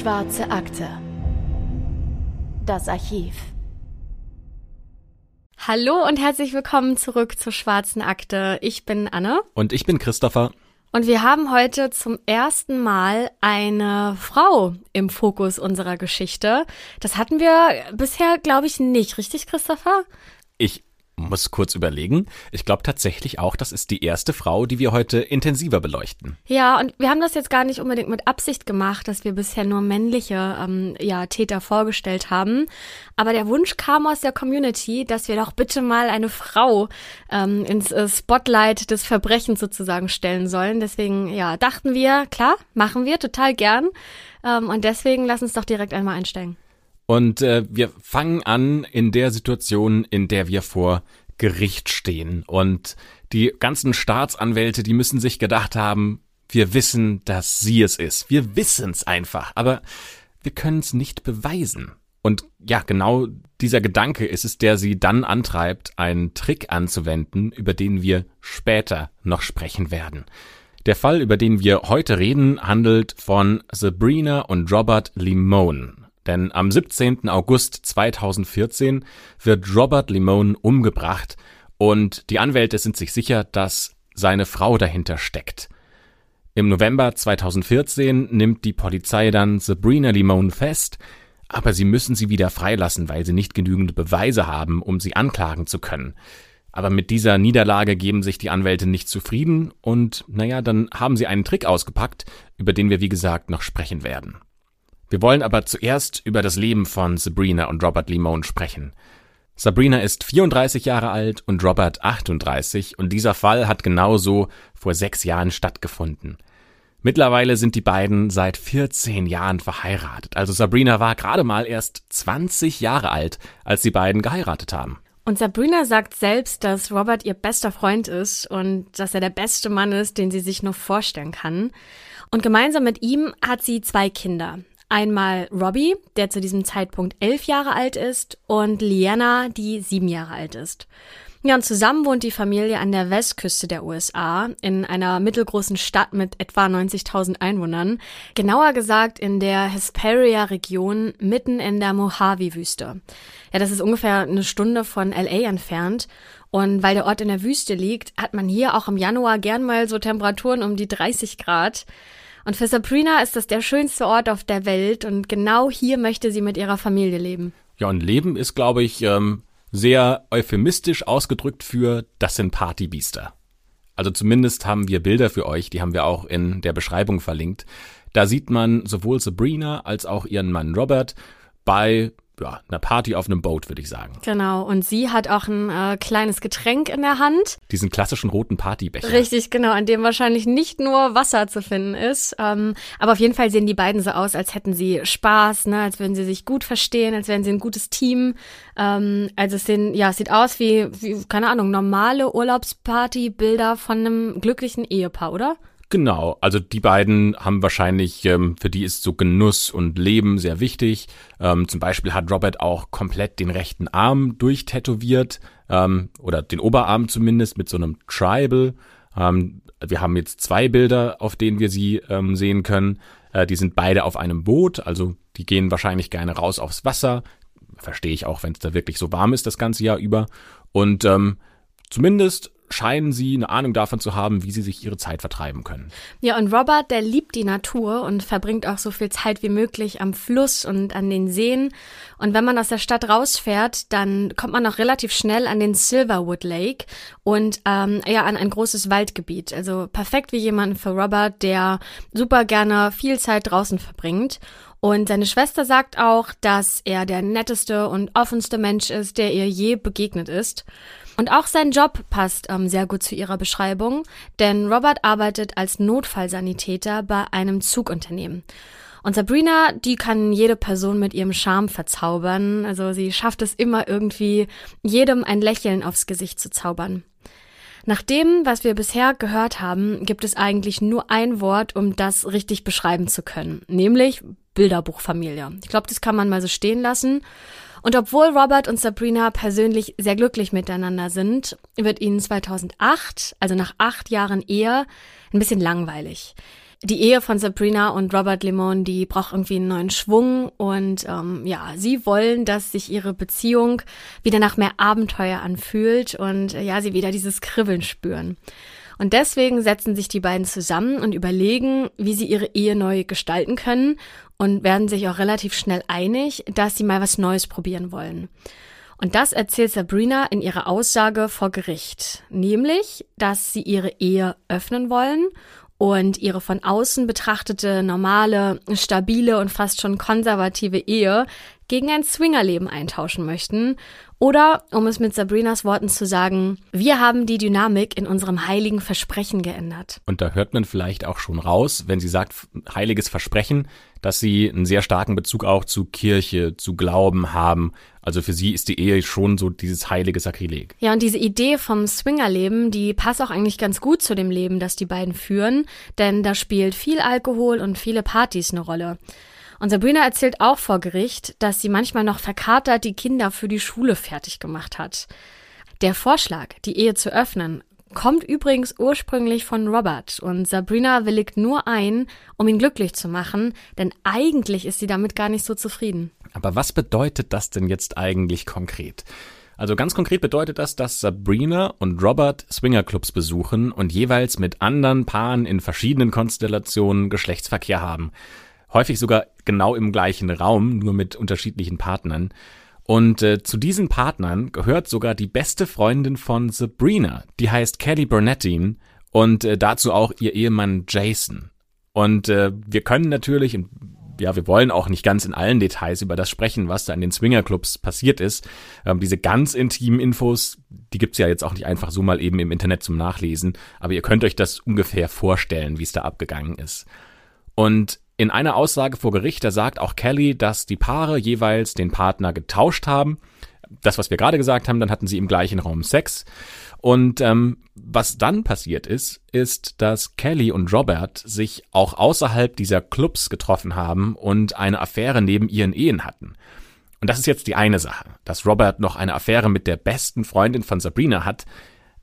Schwarze Akte. Das Archiv. Hallo und herzlich willkommen zurück zur Schwarzen Akte. Ich bin Anne. Und ich bin Christopher. Und wir haben heute zum ersten Mal eine Frau im Fokus unserer Geschichte. Das hatten wir bisher, glaube ich, nicht. Richtig, Christopher? Ich muss kurz überlegen. Ich glaube tatsächlich auch, das ist die erste Frau, die wir heute intensiver beleuchten. Ja, und wir haben das jetzt gar nicht unbedingt mit Absicht gemacht, dass wir bisher nur männliche ähm, ja, Täter vorgestellt haben. Aber der Wunsch kam aus der Community, dass wir doch bitte mal eine Frau ähm, ins äh, Spotlight des Verbrechens sozusagen stellen sollen. Deswegen, ja, dachten wir, klar, machen wir total gern. Ähm, und deswegen lass uns doch direkt einmal einsteigen. Und äh, wir fangen an in der Situation, in der wir vor Gericht stehen. Und die ganzen Staatsanwälte, die müssen sich gedacht haben, wir wissen, dass sie es ist. Wir wissen es einfach, aber wir können es nicht beweisen. Und ja, genau dieser Gedanke ist es, der sie dann antreibt, einen Trick anzuwenden, über den wir später noch sprechen werden. Der Fall, über den wir heute reden, handelt von Sabrina und Robert Limone. Denn am 17. August 2014 wird Robert Limone umgebracht und die Anwälte sind sich sicher, dass seine Frau dahinter steckt. Im November 2014 nimmt die Polizei dann Sabrina Limone fest, aber sie müssen sie wieder freilassen, weil sie nicht genügend Beweise haben, um sie anklagen zu können. Aber mit dieser Niederlage geben sich die Anwälte nicht zufrieden und naja, dann haben sie einen Trick ausgepackt, über den wir wie gesagt noch sprechen werden. Wir wollen aber zuerst über das Leben von Sabrina und Robert Limone sprechen. Sabrina ist 34 Jahre alt und Robert 38 und dieser Fall hat genauso vor sechs Jahren stattgefunden. Mittlerweile sind die beiden seit 14 Jahren verheiratet. Also Sabrina war gerade mal erst 20 Jahre alt, als die beiden geheiratet haben. Und Sabrina sagt selbst, dass Robert ihr bester Freund ist und dass er der beste Mann ist, den sie sich nur vorstellen kann. Und gemeinsam mit ihm hat sie zwei Kinder. Einmal Robbie, der zu diesem Zeitpunkt elf Jahre alt ist, und Liana, die sieben Jahre alt ist. Ja, und zusammen wohnt die Familie an der Westküste der USA in einer mittelgroßen Stadt mit etwa 90.000 Einwohnern. Genauer gesagt in der Hesperia-Region mitten in der Mojave-Wüste. Ja, das ist ungefähr eine Stunde von LA entfernt. Und weil der Ort in der Wüste liegt, hat man hier auch im Januar gern mal so Temperaturen um die 30 Grad. Und für Sabrina ist das der schönste Ort auf der Welt und genau hier möchte sie mit ihrer Familie leben. Ja, und Leben ist, glaube ich, ähm, sehr euphemistisch ausgedrückt für das sind Partybiester. Also zumindest haben wir Bilder für euch, die haben wir auch in der Beschreibung verlinkt. Da sieht man sowohl Sabrina als auch ihren Mann Robert bei ja, einer Party auf einem Boot, würde ich sagen. Genau, und sie hat auch ein äh, kleines Getränk in der Hand. Diesen klassischen roten Partybecher. Richtig, genau, an dem wahrscheinlich nicht nur Wasser zu finden ist. Ähm, aber auf jeden Fall sehen die beiden so aus, als hätten sie Spaß, ne, als würden sie sich gut verstehen, als wären sie ein gutes Team. Ähm, also es sehen, ja, es sieht aus wie, wie, keine Ahnung, normale Urlaubsparty-Bilder von einem glücklichen Ehepaar, oder? Genau, also die beiden haben wahrscheinlich, ähm, für die ist so Genuss und Leben sehr wichtig. Ähm, zum Beispiel hat Robert auch komplett den rechten Arm durchtätowiert, ähm, oder den Oberarm zumindest mit so einem Tribal. Ähm, wir haben jetzt zwei Bilder, auf denen wir sie ähm, sehen können. Äh, die sind beide auf einem Boot, also die gehen wahrscheinlich gerne raus aufs Wasser. Verstehe ich auch, wenn es da wirklich so warm ist das ganze Jahr über. Und ähm, zumindest scheinen sie eine Ahnung davon zu haben, wie sie sich ihre Zeit vertreiben können. Ja, und Robert, der liebt die Natur und verbringt auch so viel Zeit wie möglich am Fluss und an den Seen. Und wenn man aus der Stadt rausfährt, dann kommt man auch relativ schnell an den Silverwood Lake und ähm, ja an ein großes Waldgebiet. Also perfekt wie jemand für Robert, der super gerne viel Zeit draußen verbringt. Und seine Schwester sagt auch, dass er der netteste und offenste Mensch ist, der ihr je begegnet ist. Und auch sein Job passt ähm, sehr gut zu ihrer Beschreibung, denn Robert arbeitet als Notfallsanitäter bei einem Zugunternehmen. Und Sabrina, die kann jede Person mit ihrem Charme verzaubern. Also sie schafft es immer irgendwie, jedem ein Lächeln aufs Gesicht zu zaubern. Nach dem, was wir bisher gehört haben, gibt es eigentlich nur ein Wort, um das richtig beschreiben zu können, nämlich Bilderbuchfamilie. Ich glaube, das kann man mal so stehen lassen. Und obwohl Robert und Sabrina persönlich sehr glücklich miteinander sind, wird ihnen 2008, also nach acht Jahren Ehe, ein bisschen langweilig. Die Ehe von Sabrina und Robert Lemon, die braucht irgendwie einen neuen Schwung und ähm, ja, sie wollen, dass sich ihre Beziehung wieder nach mehr Abenteuer anfühlt und äh, ja, sie wieder dieses Kribbeln spüren. Und deswegen setzen sich die beiden zusammen und überlegen, wie sie ihre Ehe neu gestalten können und werden sich auch relativ schnell einig, dass sie mal was Neues probieren wollen. Und das erzählt Sabrina in ihrer Aussage vor Gericht, nämlich, dass sie ihre Ehe öffnen wollen und ihre von außen betrachtete normale, stabile und fast schon konservative Ehe gegen ein Swingerleben eintauschen möchten. Oder, um es mit Sabrinas Worten zu sagen, wir haben die Dynamik in unserem heiligen Versprechen geändert. Und da hört man vielleicht auch schon raus, wenn sie sagt heiliges Versprechen, dass sie einen sehr starken Bezug auch zu Kirche, zu Glauben haben. Also für sie ist die Ehe schon so dieses heilige Sakrileg. Ja, und diese Idee vom Swingerleben, die passt auch eigentlich ganz gut zu dem Leben, das die beiden führen, denn da spielt viel Alkohol und viele Partys eine Rolle. Und Sabrina erzählt auch vor Gericht, dass sie manchmal noch verkatert die Kinder für die Schule fertig gemacht hat. Der Vorschlag, die Ehe zu öffnen, kommt übrigens ursprünglich von Robert und Sabrina willigt nur ein, um ihn glücklich zu machen, denn eigentlich ist sie damit gar nicht so zufrieden. Aber was bedeutet das denn jetzt eigentlich konkret? Also ganz konkret bedeutet das, dass Sabrina und Robert Swingerclubs besuchen und jeweils mit anderen Paaren in verschiedenen Konstellationen Geschlechtsverkehr haben häufig sogar genau im gleichen Raum, nur mit unterschiedlichen Partnern. Und äh, zu diesen Partnern gehört sogar die beste Freundin von Sabrina, die heißt Kelly Burnettin und äh, dazu auch ihr Ehemann Jason. Und äh, wir können natürlich, ja, wir wollen auch nicht ganz in allen Details über das sprechen, was da in den Swingerclubs passiert ist. Ähm, diese ganz intimen Infos, die gibt's ja jetzt auch nicht einfach so mal eben im Internet zum Nachlesen, aber ihr könnt euch das ungefähr vorstellen, wie es da abgegangen ist. Und in einer Aussage vor Gericht, da sagt auch Kelly, dass die Paare jeweils den Partner getauscht haben. Das, was wir gerade gesagt haben, dann hatten sie im gleichen Raum Sex. Und ähm, was dann passiert ist, ist, dass Kelly und Robert sich auch außerhalb dieser Clubs getroffen haben und eine Affäre neben ihren Ehen hatten. Und das ist jetzt die eine Sache, dass Robert noch eine Affäre mit der besten Freundin von Sabrina hat.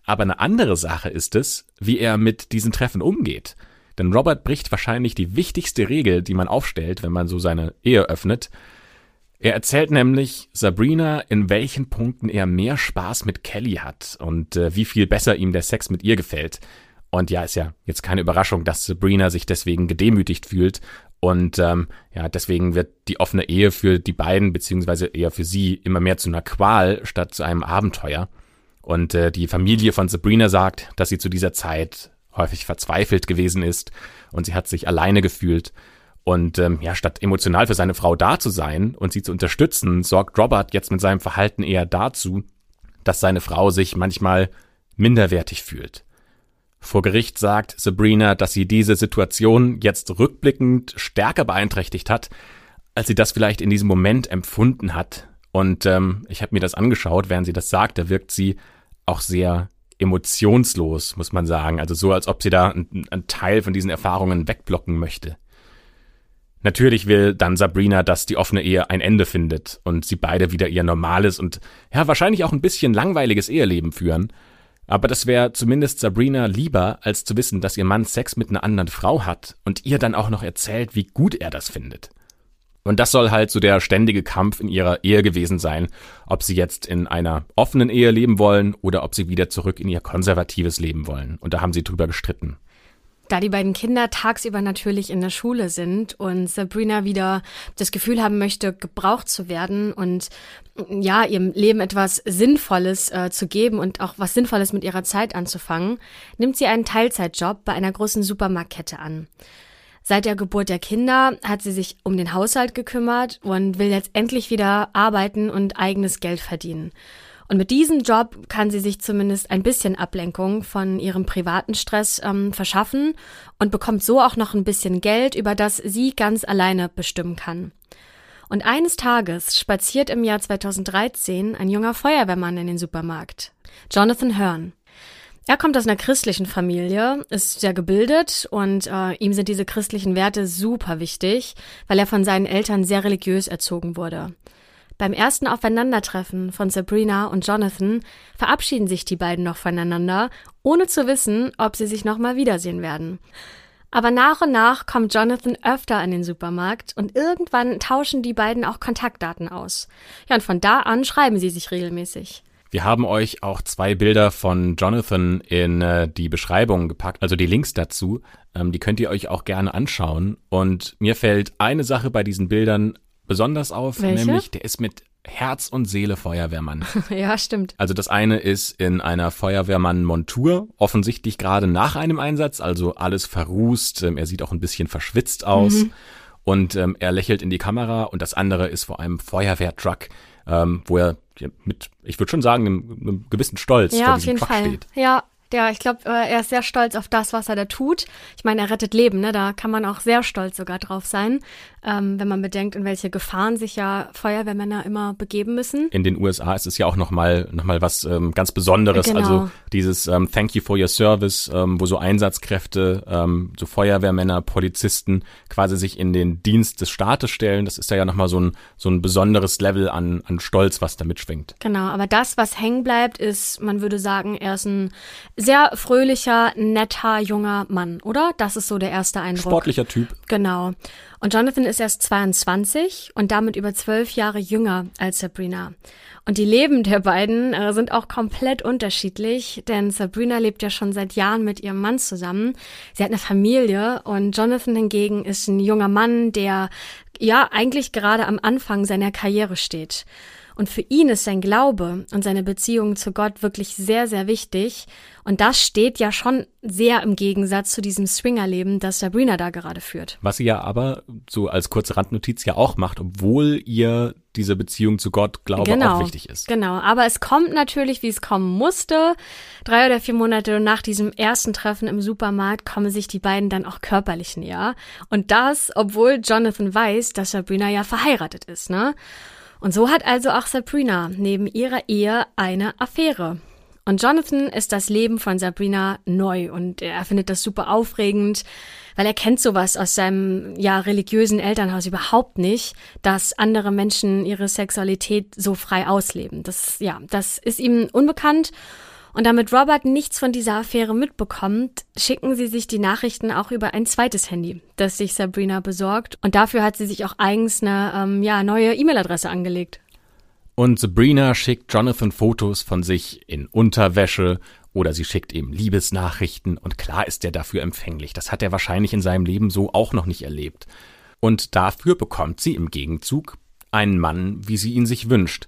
Aber eine andere Sache ist es, wie er mit diesen Treffen umgeht. Denn Robert bricht wahrscheinlich die wichtigste Regel, die man aufstellt, wenn man so seine Ehe öffnet. Er erzählt nämlich Sabrina, in welchen Punkten er mehr Spaß mit Kelly hat und äh, wie viel besser ihm der Sex mit ihr gefällt. Und ja, ist ja jetzt keine Überraschung, dass Sabrina sich deswegen gedemütigt fühlt. Und ähm, ja, deswegen wird die offene Ehe für die beiden, beziehungsweise eher für sie, immer mehr zu einer Qual statt zu einem Abenteuer. Und äh, die Familie von Sabrina sagt, dass sie zu dieser Zeit häufig verzweifelt gewesen ist und sie hat sich alleine gefühlt. Und ähm, ja, statt emotional für seine Frau da zu sein und sie zu unterstützen, sorgt Robert jetzt mit seinem Verhalten eher dazu, dass seine Frau sich manchmal minderwertig fühlt. Vor Gericht sagt Sabrina, dass sie diese Situation jetzt rückblickend stärker beeinträchtigt hat, als sie das vielleicht in diesem Moment empfunden hat. Und ähm, ich habe mir das angeschaut, während sie das sagt, da wirkt sie auch sehr emotionslos, muss man sagen. Also so, als ob sie da einen Teil von diesen Erfahrungen wegblocken möchte. Natürlich will dann Sabrina, dass die offene Ehe ein Ende findet und sie beide wieder ihr normales und ja, wahrscheinlich auch ein bisschen langweiliges Eheleben führen. Aber das wäre zumindest Sabrina lieber, als zu wissen, dass ihr Mann Sex mit einer anderen Frau hat und ihr dann auch noch erzählt, wie gut er das findet. Und das soll halt so der ständige Kampf in ihrer Ehe gewesen sein, ob sie jetzt in einer offenen Ehe leben wollen oder ob sie wieder zurück in ihr konservatives Leben wollen. Und da haben sie drüber gestritten. Da die beiden Kinder tagsüber natürlich in der Schule sind und Sabrina wieder das Gefühl haben möchte, gebraucht zu werden und ja, ihrem Leben etwas Sinnvolles äh, zu geben und auch was Sinnvolles mit ihrer Zeit anzufangen, nimmt sie einen Teilzeitjob bei einer großen Supermarktkette an. Seit der Geburt der Kinder hat sie sich um den Haushalt gekümmert und will jetzt endlich wieder arbeiten und eigenes Geld verdienen. Und mit diesem Job kann sie sich zumindest ein bisschen Ablenkung von ihrem privaten Stress ähm, verschaffen und bekommt so auch noch ein bisschen Geld, über das sie ganz alleine bestimmen kann. Und eines Tages spaziert im Jahr 2013 ein junger Feuerwehrmann in den Supermarkt. Jonathan Hearn. Er kommt aus einer christlichen Familie, ist sehr gebildet und äh, ihm sind diese christlichen Werte super wichtig, weil er von seinen Eltern sehr religiös erzogen wurde. Beim ersten Aufeinandertreffen von Sabrina und Jonathan verabschieden sich die beiden noch voneinander, ohne zu wissen, ob sie sich nochmal wiedersehen werden. Aber nach und nach kommt Jonathan öfter in den Supermarkt und irgendwann tauschen die beiden auch Kontaktdaten aus. Ja, und von da an schreiben sie sich regelmäßig. Wir haben euch auch zwei Bilder von Jonathan in äh, die Beschreibung gepackt, also die Links dazu. Ähm, die könnt ihr euch auch gerne anschauen. Und mir fällt eine Sache bei diesen Bildern besonders auf, Welche? nämlich der ist mit Herz und Seele Feuerwehrmann. ja, stimmt. Also das eine ist in einer Feuerwehrmann-Montur, offensichtlich gerade nach einem Einsatz, also alles verrußt. Ähm, er sieht auch ein bisschen verschwitzt aus Mhm. und ähm, er lächelt in die Kamera. Und das andere ist vor einem Feuerwehrtruck, ähm, wo er mit, ich würde schon sagen, einem, einem gewissen Stolz Ja, vor auf diesem jeden Truck Fall. steht. Ja, der, ich glaube, äh, er ist sehr stolz auf das, was er da tut. Ich meine, er rettet Leben, ne? Da kann man auch sehr stolz sogar drauf sein, ähm, wenn man bedenkt, in welche Gefahren sich ja Feuerwehrmänner immer begeben müssen. In den USA ist es ja auch nochmal noch mal was ähm, ganz Besonderes. Genau. Also dieses ähm, Thank you for your service, ähm, wo so Einsatzkräfte, ähm, so Feuerwehrmänner, Polizisten quasi sich in den Dienst des Staates stellen. Das ist da ja nochmal so ein, so ein besonderes Level an, an Stolz, was da mitschwingt. Genau, aber das, was hängen bleibt, ist, man würde sagen, er ist ein sehr fröhlicher, netter, junger Mann, oder? Das ist so der erste Eindruck. Sportlicher Typ. Genau. Und Jonathan ist erst 22 und damit über zwölf Jahre jünger als Sabrina. Und die Leben der beiden äh, sind auch komplett unterschiedlich, denn Sabrina lebt ja schon seit Jahren mit ihrem Mann zusammen. Sie hat eine Familie und Jonathan hingegen ist ein junger Mann, der ja eigentlich gerade am Anfang seiner Karriere steht. Und für ihn ist sein Glaube und seine Beziehung zu Gott wirklich sehr, sehr wichtig. Und das steht ja schon sehr im Gegensatz zu diesem Swingerleben, das Sabrina da gerade führt. Was sie ja aber so als kurze Randnotiz ja auch macht, obwohl ihr diese Beziehung zu Gott, Glaube genau, auch wichtig ist. Genau, aber es kommt natürlich, wie es kommen musste. Drei oder vier Monate nach diesem ersten Treffen im Supermarkt kommen sich die beiden dann auch körperlich näher. Und das, obwohl Jonathan weiß, dass Sabrina ja verheiratet ist, ne? Und so hat also auch Sabrina neben ihrer Ehe eine Affäre. Und Jonathan ist das Leben von Sabrina neu und er findet das super aufregend, weil er kennt sowas aus seinem ja religiösen Elternhaus überhaupt nicht, dass andere Menschen ihre Sexualität so frei ausleben. Das ja, das ist ihm unbekannt. Und damit Robert nichts von dieser Affäre mitbekommt, schicken sie sich die Nachrichten auch über ein zweites Handy, das sich Sabrina besorgt. Und dafür hat sie sich auch eigens eine ähm, ja, neue E-Mail-Adresse angelegt. Und Sabrina schickt Jonathan Fotos von sich in Unterwäsche oder sie schickt ihm Liebesnachrichten und klar ist er dafür empfänglich. Das hat er wahrscheinlich in seinem Leben so auch noch nicht erlebt. Und dafür bekommt sie im Gegenzug einen Mann, wie sie ihn sich wünscht.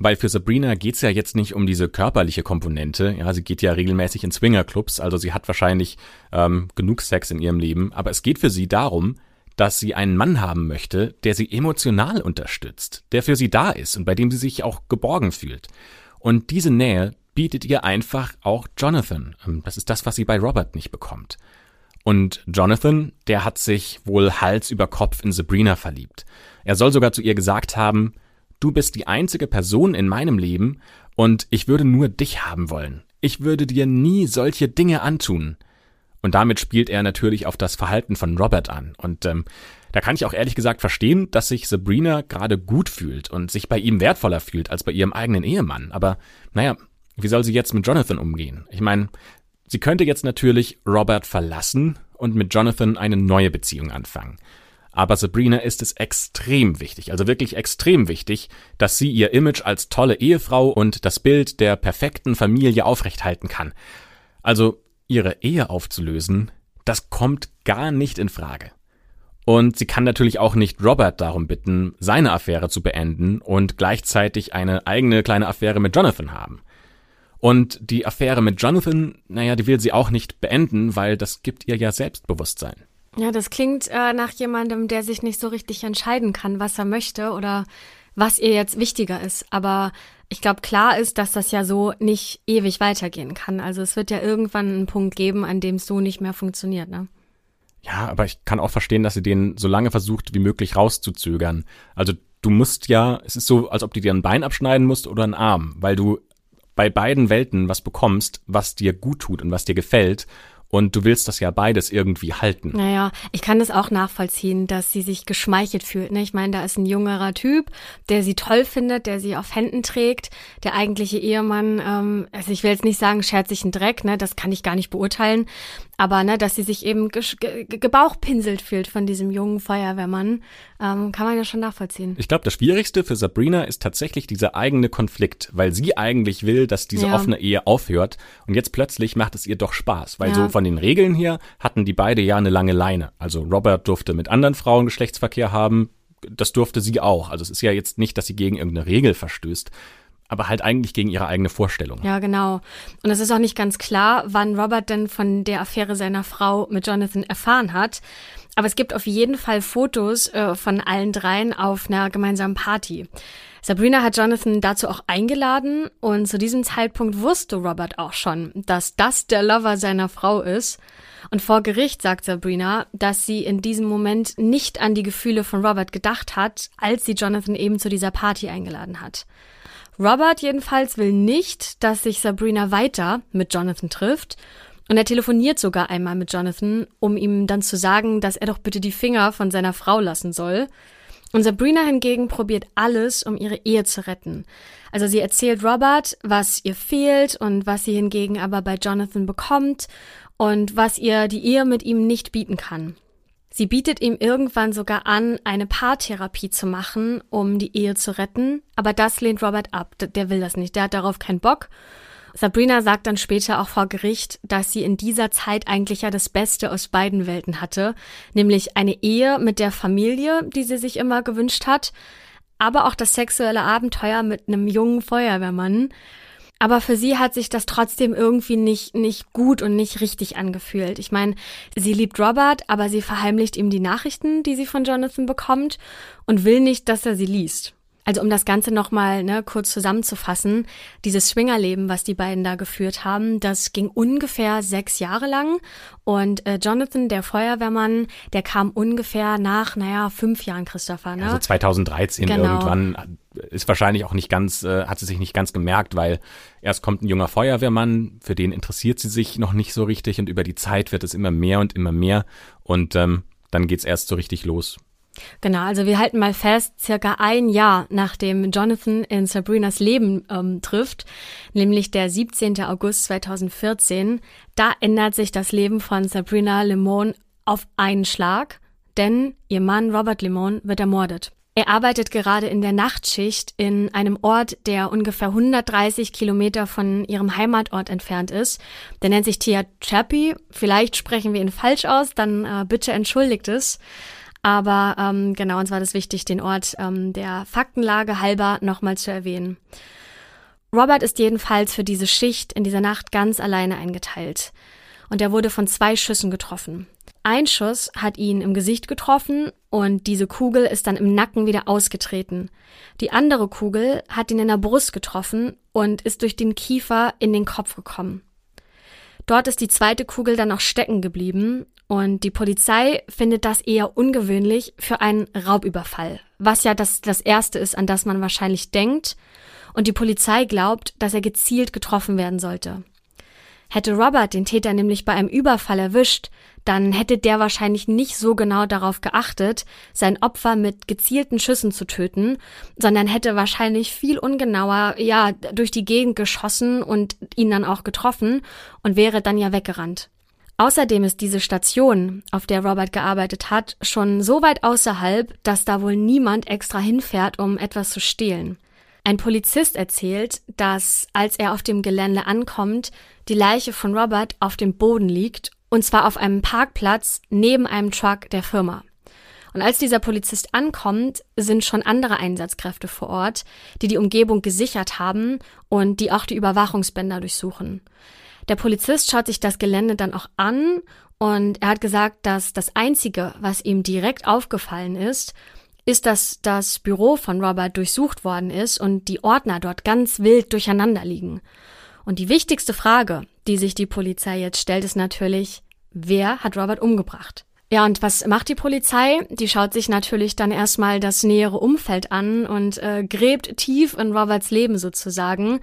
Weil für Sabrina geht's ja jetzt nicht um diese körperliche Komponente. Ja, sie geht ja regelmäßig in Swingerclubs, also sie hat wahrscheinlich ähm, genug Sex in ihrem Leben. Aber es geht für sie darum, dass sie einen Mann haben möchte, der sie emotional unterstützt, der für sie da ist und bei dem sie sich auch geborgen fühlt. Und diese Nähe bietet ihr einfach auch Jonathan. Ähm, Das ist das, was sie bei Robert nicht bekommt. Und Jonathan, der hat sich wohl Hals über Kopf in Sabrina verliebt. Er soll sogar zu ihr gesagt haben, du bist die einzige Person in meinem Leben und ich würde nur dich haben wollen. Ich würde dir nie solche Dinge antun. Und damit spielt er natürlich auf das Verhalten von Robert an. Und ähm, da kann ich auch ehrlich gesagt verstehen, dass sich Sabrina gerade gut fühlt und sich bei ihm wertvoller fühlt als bei ihrem eigenen Ehemann. Aber naja, wie soll sie jetzt mit Jonathan umgehen? Ich meine, sie könnte jetzt natürlich Robert verlassen und mit Jonathan eine neue Beziehung anfangen. Aber Sabrina ist es extrem wichtig, also wirklich extrem wichtig, dass sie ihr Image als tolle Ehefrau und das Bild der perfekten Familie aufrechthalten kann. Also ihre Ehe aufzulösen, das kommt gar nicht in Frage. Und sie kann natürlich auch nicht Robert darum bitten, seine Affäre zu beenden und gleichzeitig eine eigene kleine Affäre mit Jonathan haben. Und die Affäre mit Jonathan, naja, die will sie auch nicht beenden, weil das gibt ihr ja Selbstbewusstsein. Ja, das klingt äh, nach jemandem, der sich nicht so richtig entscheiden kann, was er möchte oder was ihr jetzt wichtiger ist. Aber ich glaube, klar ist, dass das ja so nicht ewig weitergehen kann. Also es wird ja irgendwann einen Punkt geben, an dem es so nicht mehr funktioniert, ne? Ja, aber ich kann auch verstehen, dass sie den so lange versucht, wie möglich rauszuzögern. Also du musst ja, es ist so, als ob du dir ein Bein abschneiden musst oder einen Arm, weil du bei beiden Welten was bekommst, was dir gut tut und was dir gefällt. Und du willst das ja beides irgendwie halten. Naja, ich kann das auch nachvollziehen, dass sie sich geschmeichelt fühlt. Ne? Ich meine, da ist ein jüngerer Typ, der sie toll findet, der sie auf Händen trägt. Der eigentliche Ehemann, ähm, also ich will jetzt nicht sagen, schert sich ein Dreck, ne? das kann ich gar nicht beurteilen. Aber ne, dass sie sich eben ge ge gebauchpinselt fühlt von diesem jungen Feuerwehrmann, ähm, kann man ja schon nachvollziehen. Ich glaube, das Schwierigste für Sabrina ist tatsächlich dieser eigene Konflikt, weil sie eigentlich will, dass diese ja. offene Ehe aufhört und jetzt plötzlich macht es ihr doch Spaß, weil ja. so von den Regeln her hatten die beide ja eine lange Leine. Also Robert durfte mit anderen Frauen Geschlechtsverkehr haben, das durfte sie auch. Also es ist ja jetzt nicht, dass sie gegen irgendeine Regel verstößt aber halt eigentlich gegen ihre eigene Vorstellung. Ja, genau. Und es ist auch nicht ganz klar, wann Robert denn von der Affäre seiner Frau mit Jonathan erfahren hat. Aber es gibt auf jeden Fall Fotos äh, von allen dreien auf einer gemeinsamen Party. Sabrina hat Jonathan dazu auch eingeladen und zu diesem Zeitpunkt wusste Robert auch schon, dass das der Lover seiner Frau ist. Und vor Gericht sagt Sabrina, dass sie in diesem Moment nicht an die Gefühle von Robert gedacht hat, als sie Jonathan eben zu dieser Party eingeladen hat. Robert jedenfalls will nicht, dass sich Sabrina weiter mit Jonathan trifft. Und er telefoniert sogar einmal mit Jonathan, um ihm dann zu sagen, dass er doch bitte die Finger von seiner Frau lassen soll. Und Sabrina hingegen probiert alles, um ihre Ehe zu retten. Also sie erzählt Robert, was ihr fehlt und was sie hingegen aber bei Jonathan bekommt und was ihr die Ehe mit ihm nicht bieten kann. Sie bietet ihm irgendwann sogar an, eine Paartherapie zu machen, um die Ehe zu retten, aber das lehnt Robert ab. Der will das nicht, der hat darauf keinen Bock. Sabrina sagt dann später auch vor Gericht, dass sie in dieser Zeit eigentlich ja das Beste aus beiden Welten hatte, nämlich eine Ehe mit der Familie, die sie sich immer gewünscht hat, aber auch das sexuelle Abenteuer mit einem jungen Feuerwehrmann. Aber für sie hat sich das trotzdem irgendwie nicht, nicht gut und nicht richtig angefühlt. Ich meine, sie liebt Robert, aber sie verheimlicht ihm die Nachrichten, die sie von Jonathan bekommt und will nicht, dass er sie liest. Also um das Ganze nochmal ne, kurz zusammenzufassen, dieses Schwingerleben, was die beiden da geführt haben, das ging ungefähr sechs Jahre lang. Und äh, Jonathan, der Feuerwehrmann, der kam ungefähr nach, naja, fünf Jahren, Christopher. Ne? Also 2013 genau. irgendwann ist wahrscheinlich auch nicht ganz, äh, hat sie sich nicht ganz gemerkt, weil erst kommt ein junger Feuerwehrmann, für den interessiert sie sich noch nicht so richtig und über die Zeit wird es immer mehr und immer mehr und ähm, dann geht's erst so richtig los. Genau, also wir halten mal fest, circa ein Jahr nachdem Jonathan in Sabrinas Leben ähm, trifft, nämlich der 17. August 2014, da ändert sich das Leben von Sabrina Lemon auf einen Schlag, denn ihr Mann Robert Lemon wird ermordet. Er arbeitet gerade in der Nachtschicht in einem Ort, der ungefähr 130 Kilometer von ihrem Heimatort entfernt ist. Der nennt sich Tia Chappie. Vielleicht sprechen wir ihn falsch aus, dann äh, bitte entschuldigt es. Aber ähm, genau, uns war das wichtig, den Ort ähm, der Faktenlage halber nochmal zu erwähnen. Robert ist jedenfalls für diese Schicht in dieser Nacht ganz alleine eingeteilt. Und er wurde von zwei Schüssen getroffen. Ein Schuss hat ihn im Gesicht getroffen und diese Kugel ist dann im Nacken wieder ausgetreten. Die andere Kugel hat ihn in der Brust getroffen und ist durch den Kiefer in den Kopf gekommen. Dort ist die zweite Kugel dann noch stecken geblieben und die Polizei findet das eher ungewöhnlich für einen Raubüberfall, was ja das, das Erste ist, an das man wahrscheinlich denkt. Und die Polizei glaubt, dass er gezielt getroffen werden sollte. Hätte Robert den Täter nämlich bei einem Überfall erwischt, dann hätte der wahrscheinlich nicht so genau darauf geachtet, sein Opfer mit gezielten Schüssen zu töten, sondern hätte wahrscheinlich viel ungenauer, ja, durch die Gegend geschossen und ihn dann auch getroffen und wäre dann ja weggerannt. Außerdem ist diese Station, auf der Robert gearbeitet hat, schon so weit außerhalb, dass da wohl niemand extra hinfährt, um etwas zu stehlen. Ein Polizist erzählt, dass als er auf dem Gelände ankommt, die Leiche von Robert auf dem Boden liegt, und zwar auf einem Parkplatz neben einem Truck der Firma. Und als dieser Polizist ankommt, sind schon andere Einsatzkräfte vor Ort, die die Umgebung gesichert haben und die auch die Überwachungsbänder durchsuchen. Der Polizist schaut sich das Gelände dann auch an und er hat gesagt, dass das Einzige, was ihm direkt aufgefallen ist, ist, dass das Büro von Robert durchsucht worden ist und die Ordner dort ganz wild durcheinander liegen. Und die wichtigste Frage, die sich die Polizei jetzt stellt, ist natürlich, wer hat Robert umgebracht? Ja, und was macht die Polizei? Die schaut sich natürlich dann erstmal das nähere Umfeld an und äh, gräbt tief in Roberts Leben sozusagen.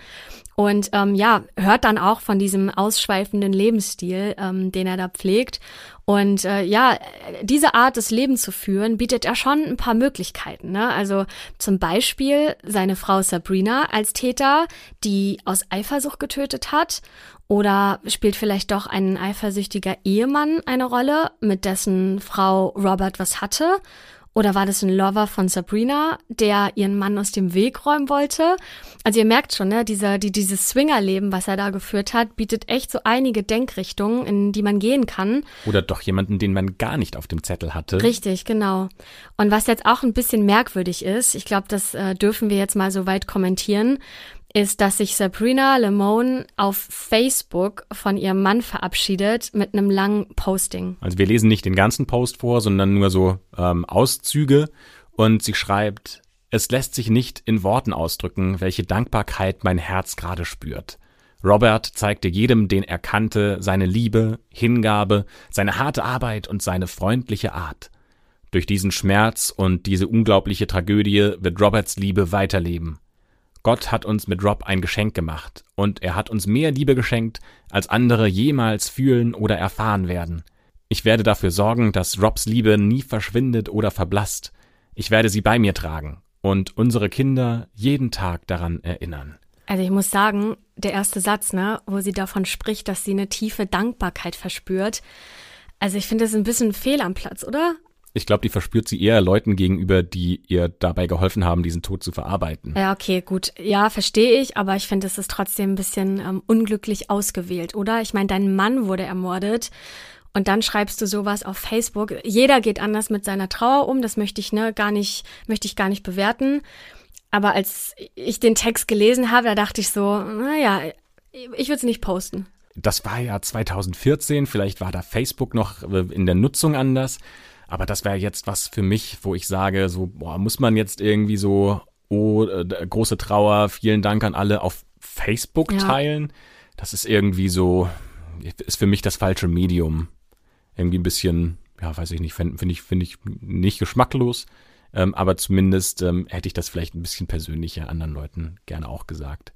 Und ähm, ja, hört dann auch von diesem ausschweifenden Lebensstil, ähm, den er da pflegt. Und äh, ja, diese Art des Lebens zu führen, bietet er schon ein paar Möglichkeiten. Ne? Also zum Beispiel seine Frau Sabrina als Täter, die aus Eifersucht getötet hat. Oder spielt vielleicht doch ein eifersüchtiger Ehemann eine Rolle, mit dessen Frau Robert was hatte? Oder war das ein Lover von Sabrina, der ihren Mann aus dem Weg räumen wollte? Also ihr merkt schon, ne, dieser, die, dieses Swingerleben, was er da geführt hat, bietet echt so einige Denkrichtungen, in die man gehen kann. Oder doch jemanden, den man gar nicht auf dem Zettel hatte. Richtig, genau. Und was jetzt auch ein bisschen merkwürdig ist, ich glaube, das äh, dürfen wir jetzt mal so weit kommentieren, ist, dass sich Sabrina Lemone auf Facebook von ihrem Mann verabschiedet mit einem langen Posting. Also wir lesen nicht den ganzen Post vor, sondern nur so ähm, Auszüge. Und sie schreibt, es lässt sich nicht in Worten ausdrücken, welche Dankbarkeit mein Herz gerade spürt. Robert zeigte jedem, den er kannte, seine Liebe, Hingabe, seine harte Arbeit und seine freundliche Art. Durch diesen Schmerz und diese unglaubliche Tragödie wird Roberts Liebe weiterleben. Gott hat uns mit Rob ein Geschenk gemacht, und er hat uns mehr Liebe geschenkt, als andere jemals fühlen oder erfahren werden. Ich werde dafür sorgen, dass Robs Liebe nie verschwindet oder verblasst. Ich werde sie bei mir tragen und unsere Kinder jeden Tag daran erinnern. Also ich muss sagen, der erste Satz, ne, wo sie davon spricht, dass sie eine tiefe Dankbarkeit verspürt. Also ich finde das ein bisschen fehl am Platz, oder? Ich glaube, die verspürt sie eher Leuten gegenüber, die ihr dabei geholfen haben, diesen Tod zu verarbeiten. Ja, okay, gut. Ja, verstehe ich, aber ich finde, es ist trotzdem ein bisschen ähm, unglücklich ausgewählt, oder? Ich meine, dein Mann wurde ermordet. Und dann schreibst du sowas auf Facebook. Jeder geht anders mit seiner Trauer um. Das möchte ich ne gar nicht, möchte ich gar nicht bewerten. Aber als ich den Text gelesen habe, da dachte ich so, naja, ich würde es nicht posten. Das war ja 2014. Vielleicht war da Facebook noch äh, in der Nutzung anders. Aber das wäre jetzt was für mich, wo ich sage, so, boah, muss man jetzt irgendwie so, oh, äh, große Trauer, vielen Dank an alle auf Facebook ja. teilen. Das ist irgendwie so, ist für mich das falsche Medium. Irgendwie ein bisschen, ja, weiß ich nicht, finde find ich, finde ich nicht geschmacklos. Ähm, aber zumindest ähm, hätte ich das vielleicht ein bisschen persönlicher anderen Leuten gerne auch gesagt.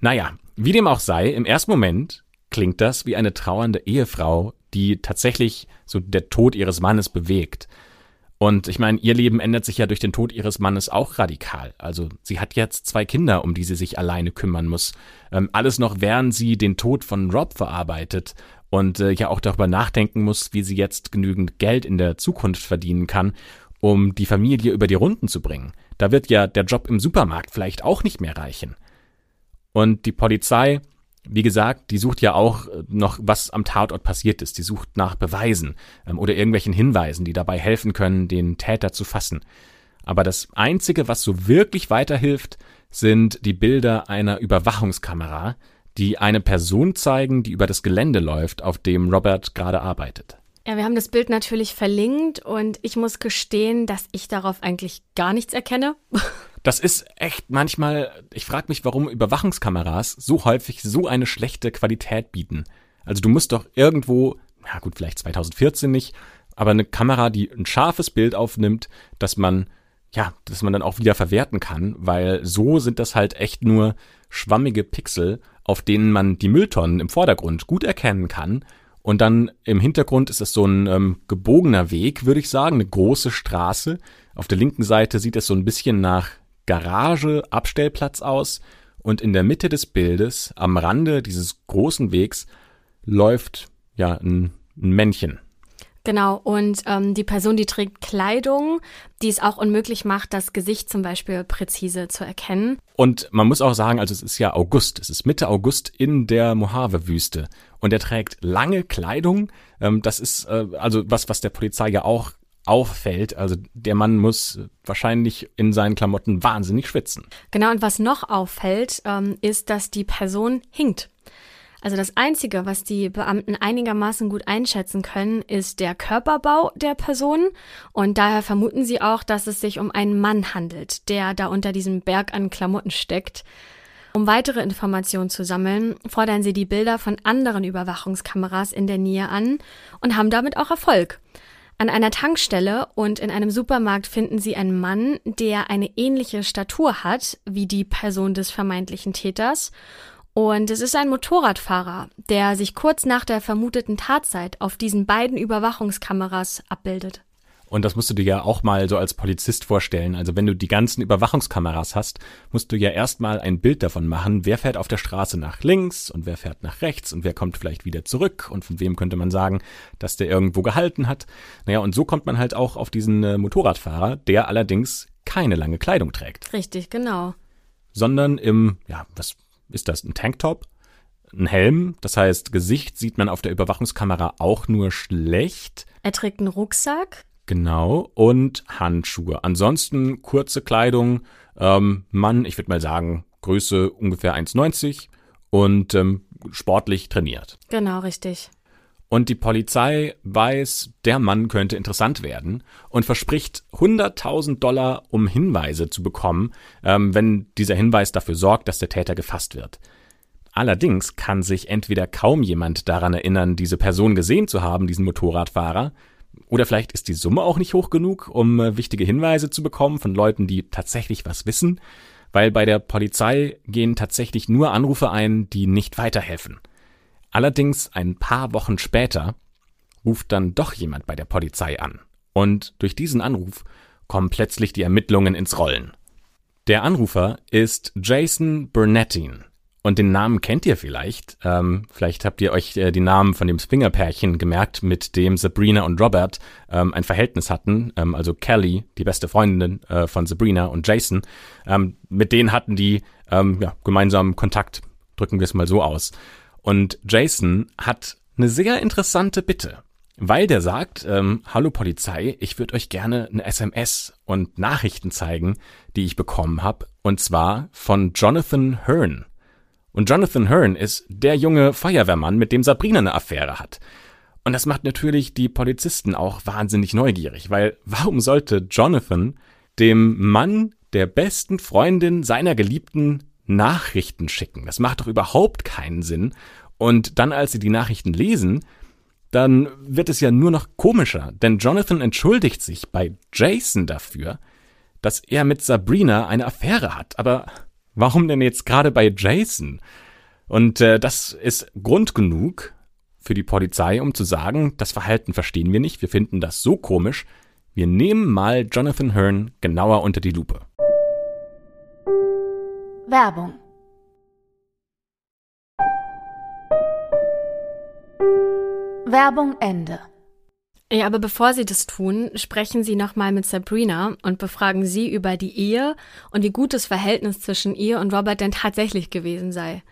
Naja, wie dem auch sei, im ersten Moment klingt das wie eine trauernde Ehefrau, die tatsächlich so der Tod ihres Mannes bewegt. Und ich meine, ihr Leben ändert sich ja durch den Tod ihres Mannes auch radikal. Also sie hat jetzt zwei Kinder, um die sie sich alleine kümmern muss. Ähm, alles noch, während sie den Tod von Rob verarbeitet und äh, ja auch darüber nachdenken muss, wie sie jetzt genügend Geld in der Zukunft verdienen kann, um die Familie über die Runden zu bringen. Da wird ja der Job im Supermarkt vielleicht auch nicht mehr reichen. Und die Polizei wie gesagt, die sucht ja auch äh, noch, was am Tatort passiert ist. Die sucht nach Beweisen ähm, oder irgendwelchen Hinweisen, die dabei helfen können, den Täter zu fassen. Aber das Einzige, was so wirklich weiterhilft, sind die Bilder einer Überwachungskamera, die eine Person zeigen, die über das Gelände läuft, auf dem Robert gerade arbeitet. Ja, wir haben das Bild natürlich verlinkt und ich muss gestehen, dass ich darauf eigentlich gar nichts erkenne. Das ist echt manchmal, ich frage mich, warum Überwachungskameras so häufig so eine schlechte Qualität bieten. Also du musst doch irgendwo, ja gut, vielleicht 2014 nicht, aber eine Kamera, die ein scharfes Bild aufnimmt, dass man, ja, dass man dann auch wieder verwerten kann, weil so sind das halt echt nur schwammige Pixel, auf denen man die Mülltonnen im Vordergrund gut erkennen kann und dann im Hintergrund ist es so ein ähm, gebogener Weg, würde ich sagen, eine große Straße. Auf der linken Seite sieht es so ein bisschen nach Garage, Abstellplatz aus. Und in der Mitte des Bildes, am Rande dieses großen Wegs, läuft ja ein, ein Männchen. Genau, und ähm, die Person, die trägt Kleidung, die es auch unmöglich macht, das Gesicht zum Beispiel präzise zu erkennen. Und man muss auch sagen, also es ist ja August, es ist Mitte August in der Mojave-Wüste. Und er trägt lange Kleidung. Ähm, das ist äh, also was, was der Polizei ja auch auffällt. Also der Mann muss wahrscheinlich in seinen Klamotten wahnsinnig schwitzen. Genau, und was noch auffällt, ähm, ist, dass die Person hinkt. Also das Einzige, was die Beamten einigermaßen gut einschätzen können, ist der Körperbau der Person. Und daher vermuten sie auch, dass es sich um einen Mann handelt, der da unter diesem Berg an Klamotten steckt. Um weitere Informationen zu sammeln, fordern sie die Bilder von anderen Überwachungskameras in der Nähe an und haben damit auch Erfolg. An einer Tankstelle und in einem Supermarkt finden sie einen Mann, der eine ähnliche Statur hat wie die Person des vermeintlichen Täters. Und es ist ein Motorradfahrer, der sich kurz nach der vermuteten Tatzeit auf diesen beiden Überwachungskameras abbildet. Und das musst du dir ja auch mal so als Polizist vorstellen. Also wenn du die ganzen Überwachungskameras hast, musst du ja erstmal ein Bild davon machen, wer fährt auf der Straße nach links und wer fährt nach rechts und wer kommt vielleicht wieder zurück und von wem könnte man sagen, dass der irgendwo gehalten hat. Naja, und so kommt man halt auch auf diesen äh, Motorradfahrer, der allerdings keine lange Kleidung trägt. Richtig, genau. Sondern im, ja, was ist das, ein Tanktop? Ein Helm, das heißt, Gesicht sieht man auf der Überwachungskamera auch nur schlecht. Er trägt einen Rucksack. Genau, und Handschuhe. Ansonsten kurze Kleidung, ähm, Mann, ich würde mal sagen, Größe ungefähr 1,90 und ähm, sportlich trainiert. Genau, richtig. Und die Polizei weiß, der Mann könnte interessant werden und verspricht 100.000 Dollar, um Hinweise zu bekommen, ähm, wenn dieser Hinweis dafür sorgt, dass der Täter gefasst wird. Allerdings kann sich entweder kaum jemand daran erinnern, diese Person gesehen zu haben, diesen Motorradfahrer, oder vielleicht ist die Summe auch nicht hoch genug, um äh, wichtige Hinweise zu bekommen von Leuten, die tatsächlich was wissen, weil bei der Polizei gehen tatsächlich nur Anrufe ein, die nicht weiterhelfen. Allerdings ein paar Wochen später ruft dann doch jemand bei der Polizei an. Und durch diesen Anruf kommen plötzlich die Ermittlungen ins Rollen. Der Anrufer ist Jason Burnettin. Und den Namen kennt ihr vielleicht. Ähm, vielleicht habt ihr euch äh, die Namen von dem Springer-Pärchen gemerkt, mit dem Sabrina und Robert ähm, ein Verhältnis hatten. Ähm, also Kelly, die beste Freundin äh, von Sabrina und Jason. Ähm, mit denen hatten die ähm, ja, gemeinsam Kontakt. Drücken wir es mal so aus. Und Jason hat eine sehr interessante Bitte. Weil der sagt, ähm, hallo Polizei, ich würde euch gerne eine SMS und Nachrichten zeigen, die ich bekommen habe. Und zwar von Jonathan Hearn. Und Jonathan Hearn ist der junge Feuerwehrmann, mit dem Sabrina eine Affäre hat. Und das macht natürlich die Polizisten auch wahnsinnig neugierig, weil warum sollte Jonathan dem Mann der besten Freundin seiner Geliebten Nachrichten schicken? Das macht doch überhaupt keinen Sinn. Und dann, als sie die Nachrichten lesen, dann wird es ja nur noch komischer, denn Jonathan entschuldigt sich bei Jason dafür, dass er mit Sabrina eine Affäre hat. Aber Warum denn jetzt gerade bei Jason? Und äh, das ist Grund genug für die Polizei, um zu sagen, das Verhalten verstehen wir nicht, wir finden das so komisch, wir nehmen mal Jonathan Hearn genauer unter die Lupe. Werbung Werbung Ende ja, aber bevor Sie das tun, sprechen Sie nochmal mit Sabrina und befragen sie über die Ehe und wie gut das Verhältnis zwischen ihr und Robert denn tatsächlich gewesen sei.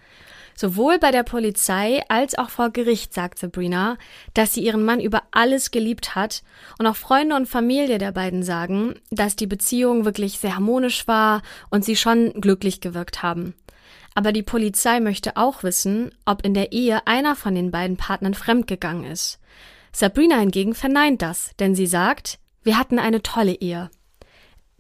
Sowohl bei der Polizei als auch vor Gericht sagt Sabrina, dass sie ihren Mann über alles geliebt hat und auch Freunde und Familie der beiden sagen, dass die Beziehung wirklich sehr harmonisch war und sie schon glücklich gewirkt haben. Aber die Polizei möchte auch wissen, ob in der Ehe einer von den beiden Partnern fremdgegangen ist. Sabrina hingegen verneint das, denn sie sagt, wir hatten eine tolle Ehe.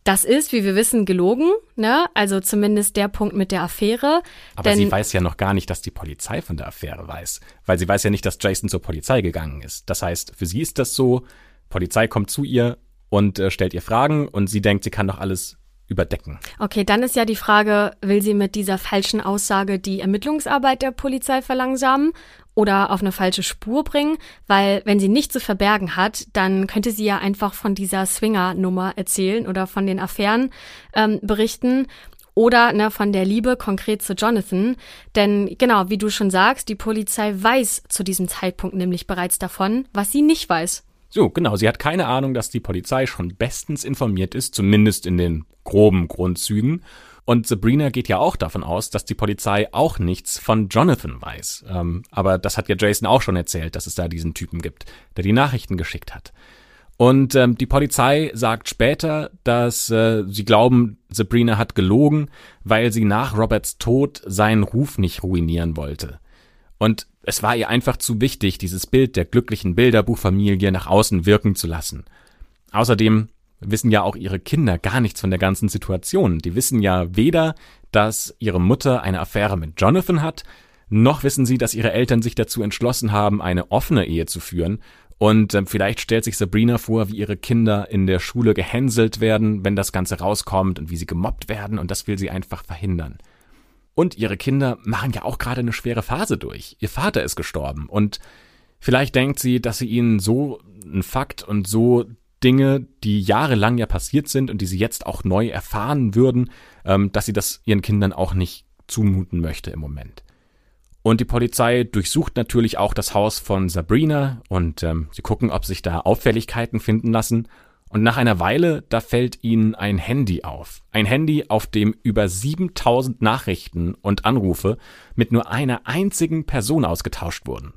Das ist, wie wir wissen, gelogen, ne? Also zumindest der Punkt mit der Affäre. Aber sie weiß ja noch gar nicht, dass die Polizei von der Affäre weiß. Weil sie weiß ja nicht, dass Jason zur Polizei gegangen ist. Das heißt, für sie ist das so, Polizei kommt zu ihr und äh, stellt ihr Fragen und sie denkt, sie kann doch alles überdecken. Okay, dann ist ja die Frage, will sie mit dieser falschen Aussage die Ermittlungsarbeit der Polizei verlangsamen oder auf eine falsche Spur bringen? Weil wenn sie nichts zu verbergen hat, dann könnte sie ja einfach von dieser Swinger-Nummer erzählen oder von den Affären ähm, berichten oder ne, von der Liebe konkret zu Jonathan. Denn genau, wie du schon sagst, die Polizei weiß zu diesem Zeitpunkt nämlich bereits davon, was sie nicht weiß. So, genau. Sie hat keine Ahnung, dass die Polizei schon bestens informiert ist, zumindest in den groben Grundzügen. Und Sabrina geht ja auch davon aus, dass die Polizei auch nichts von Jonathan weiß. Ähm, aber das hat ja Jason auch schon erzählt, dass es da diesen Typen gibt, der die Nachrichten geschickt hat. Und ähm, die Polizei sagt später, dass äh, sie glauben, Sabrina hat gelogen, weil sie nach Roberts Tod seinen Ruf nicht ruinieren wollte. Und es war ihr einfach zu wichtig, dieses Bild der glücklichen Bilderbuchfamilie nach außen wirken zu lassen. Außerdem wissen ja auch ihre Kinder gar nichts von der ganzen Situation. Die wissen ja weder, dass ihre Mutter eine Affäre mit Jonathan hat, noch wissen sie, dass ihre Eltern sich dazu entschlossen haben, eine offene Ehe zu führen. Und äh, vielleicht stellt sich Sabrina vor, wie ihre Kinder in der Schule gehänselt werden, wenn das Ganze rauskommt und wie sie gemobbt werden und das will sie einfach verhindern. Und ihre Kinder machen ja auch gerade eine schwere Phase durch. Ihr Vater ist gestorben und vielleicht denkt sie, dass sie ihnen so ein Fakt und so Dinge, die jahrelang ja passiert sind und die sie jetzt auch neu erfahren würden, ähm, dass sie das ihren Kindern auch nicht zumuten möchte im Moment. Und die Polizei durchsucht natürlich auch das Haus von Sabrina und ähm, sie gucken, ob sich da Auffälligkeiten finden lassen. Und nach einer Weile, da fällt ihnen ein Handy auf. Ein Handy, auf dem über 7000 Nachrichten und Anrufe mit nur einer einzigen Person ausgetauscht wurden.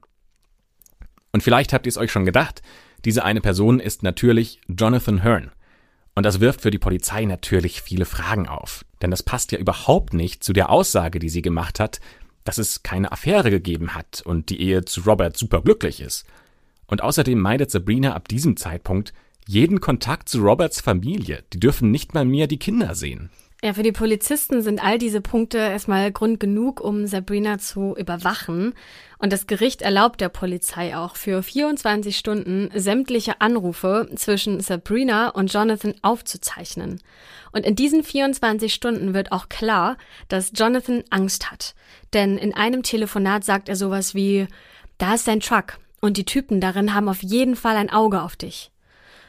Und vielleicht habt ihr es euch schon gedacht, diese eine Person ist natürlich Jonathan Hearn. Und das wirft für die Polizei natürlich viele Fragen auf. Denn das passt ja überhaupt nicht zu der Aussage, die sie gemacht hat, dass es keine Affäre gegeben hat und die Ehe zu Robert superglücklich ist. Und außerdem meidet Sabrina ab diesem Zeitpunkt jeden Kontakt zu Roberts Familie. Die dürfen nicht mal mehr die Kinder sehen. Ja, für die Polizisten sind all diese Punkte erstmal Grund genug, um Sabrina zu überwachen. Und das Gericht erlaubt der Polizei auch für 24 Stunden sämtliche Anrufe zwischen Sabrina und Jonathan aufzuzeichnen. Und in diesen 24 Stunden wird auch klar, dass Jonathan Angst hat. Denn in einem Telefonat sagt er sowas wie, da ist dein Truck und die Typen darin haben auf jeden Fall ein Auge auf dich.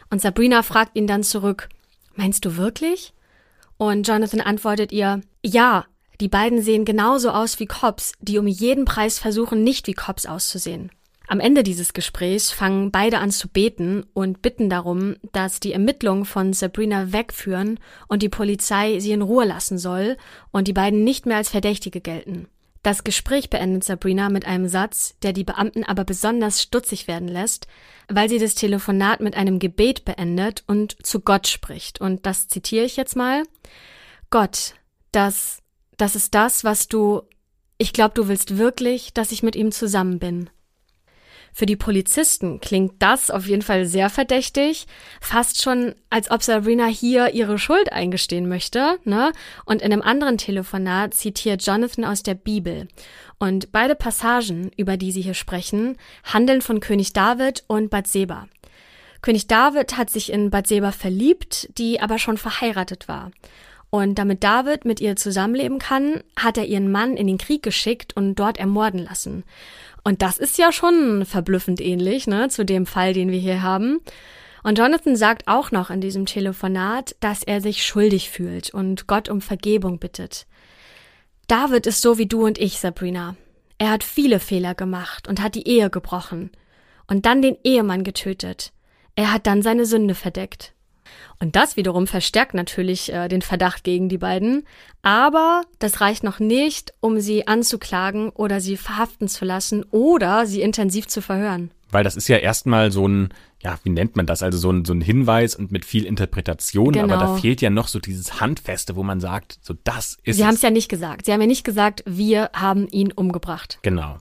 Und Sabrina fragt ihn dann zurück, meinst du wirklich? Und Jonathan antwortet ihr, ja, die beiden sehen genauso aus wie Cops, die um jeden Preis versuchen, nicht wie Cops auszusehen. Am Ende dieses Gesprächs fangen beide an zu beten und bitten darum, dass die Ermittlungen von Sabrina wegführen und die Polizei sie in Ruhe lassen soll und die beiden nicht mehr als Verdächtige gelten. Das Gespräch beendet Sabrina mit einem Satz, der die Beamten aber besonders stutzig werden lässt, weil sie das Telefonat mit einem Gebet beendet und zu Gott spricht. Und das zitiere ich jetzt mal. Gott, das, das ist das, was du, ich glaube, du willst wirklich, dass ich mit ihm zusammen bin. Für die Polizisten klingt das auf jeden Fall sehr verdächtig, fast schon, als ob Sabrina hier ihre Schuld eingestehen möchte, ne? Und in einem anderen Telefonat zitiert Jonathan aus der Bibel. Und beide Passagen, über die sie hier sprechen, handeln von König David und Bathseba. König David hat sich in Bathseba verliebt, die aber schon verheiratet war. Und damit David mit ihr zusammenleben kann, hat er ihren Mann in den Krieg geschickt und dort ermorden lassen. Und das ist ja schon verblüffend ähnlich, ne, zu dem Fall, den wir hier haben. Und Jonathan sagt auch noch in diesem Telefonat, dass er sich schuldig fühlt und Gott um Vergebung bittet. David ist so wie du und ich, Sabrina. Er hat viele Fehler gemacht und hat die Ehe gebrochen und dann den Ehemann getötet. Er hat dann seine Sünde verdeckt. Und das wiederum verstärkt natürlich äh, den Verdacht gegen die beiden. Aber das reicht noch nicht, um sie anzuklagen oder sie verhaften zu lassen oder sie intensiv zu verhören. Weil das ist ja erstmal so ein, ja, wie nennt man das? Also so ein, so ein Hinweis und mit viel Interpretation, genau. aber da fehlt ja noch so dieses Handfeste, wo man sagt, so das ist. Sie haben es ja nicht gesagt. Sie haben ja nicht gesagt, wir haben ihn umgebracht. Genau.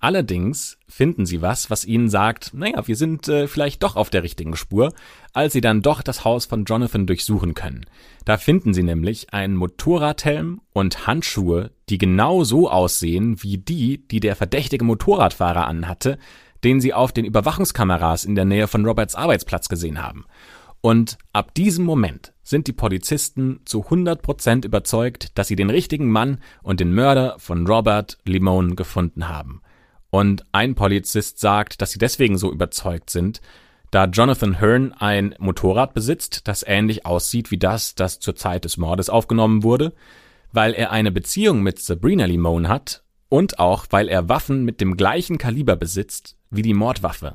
Allerdings finden sie was, was ihnen sagt, naja, wir sind äh, vielleicht doch auf der richtigen Spur, als sie dann doch das Haus von Jonathan durchsuchen können. Da finden sie nämlich einen Motorradhelm und Handschuhe, die genau so aussehen wie die, die der verdächtige Motorradfahrer anhatte, den sie auf den Überwachungskameras in der Nähe von Roberts Arbeitsplatz gesehen haben. Und ab diesem Moment sind die Polizisten zu 100 Prozent überzeugt, dass sie den richtigen Mann und den Mörder von Robert Limone gefunden haben. Und ein Polizist sagt, dass sie deswegen so überzeugt sind, da Jonathan Hearn ein Motorrad besitzt, das ähnlich aussieht wie das, das zur Zeit des Mordes aufgenommen wurde, weil er eine Beziehung mit Sabrina Limone hat und auch weil er Waffen mit dem gleichen Kaliber besitzt wie die Mordwaffe.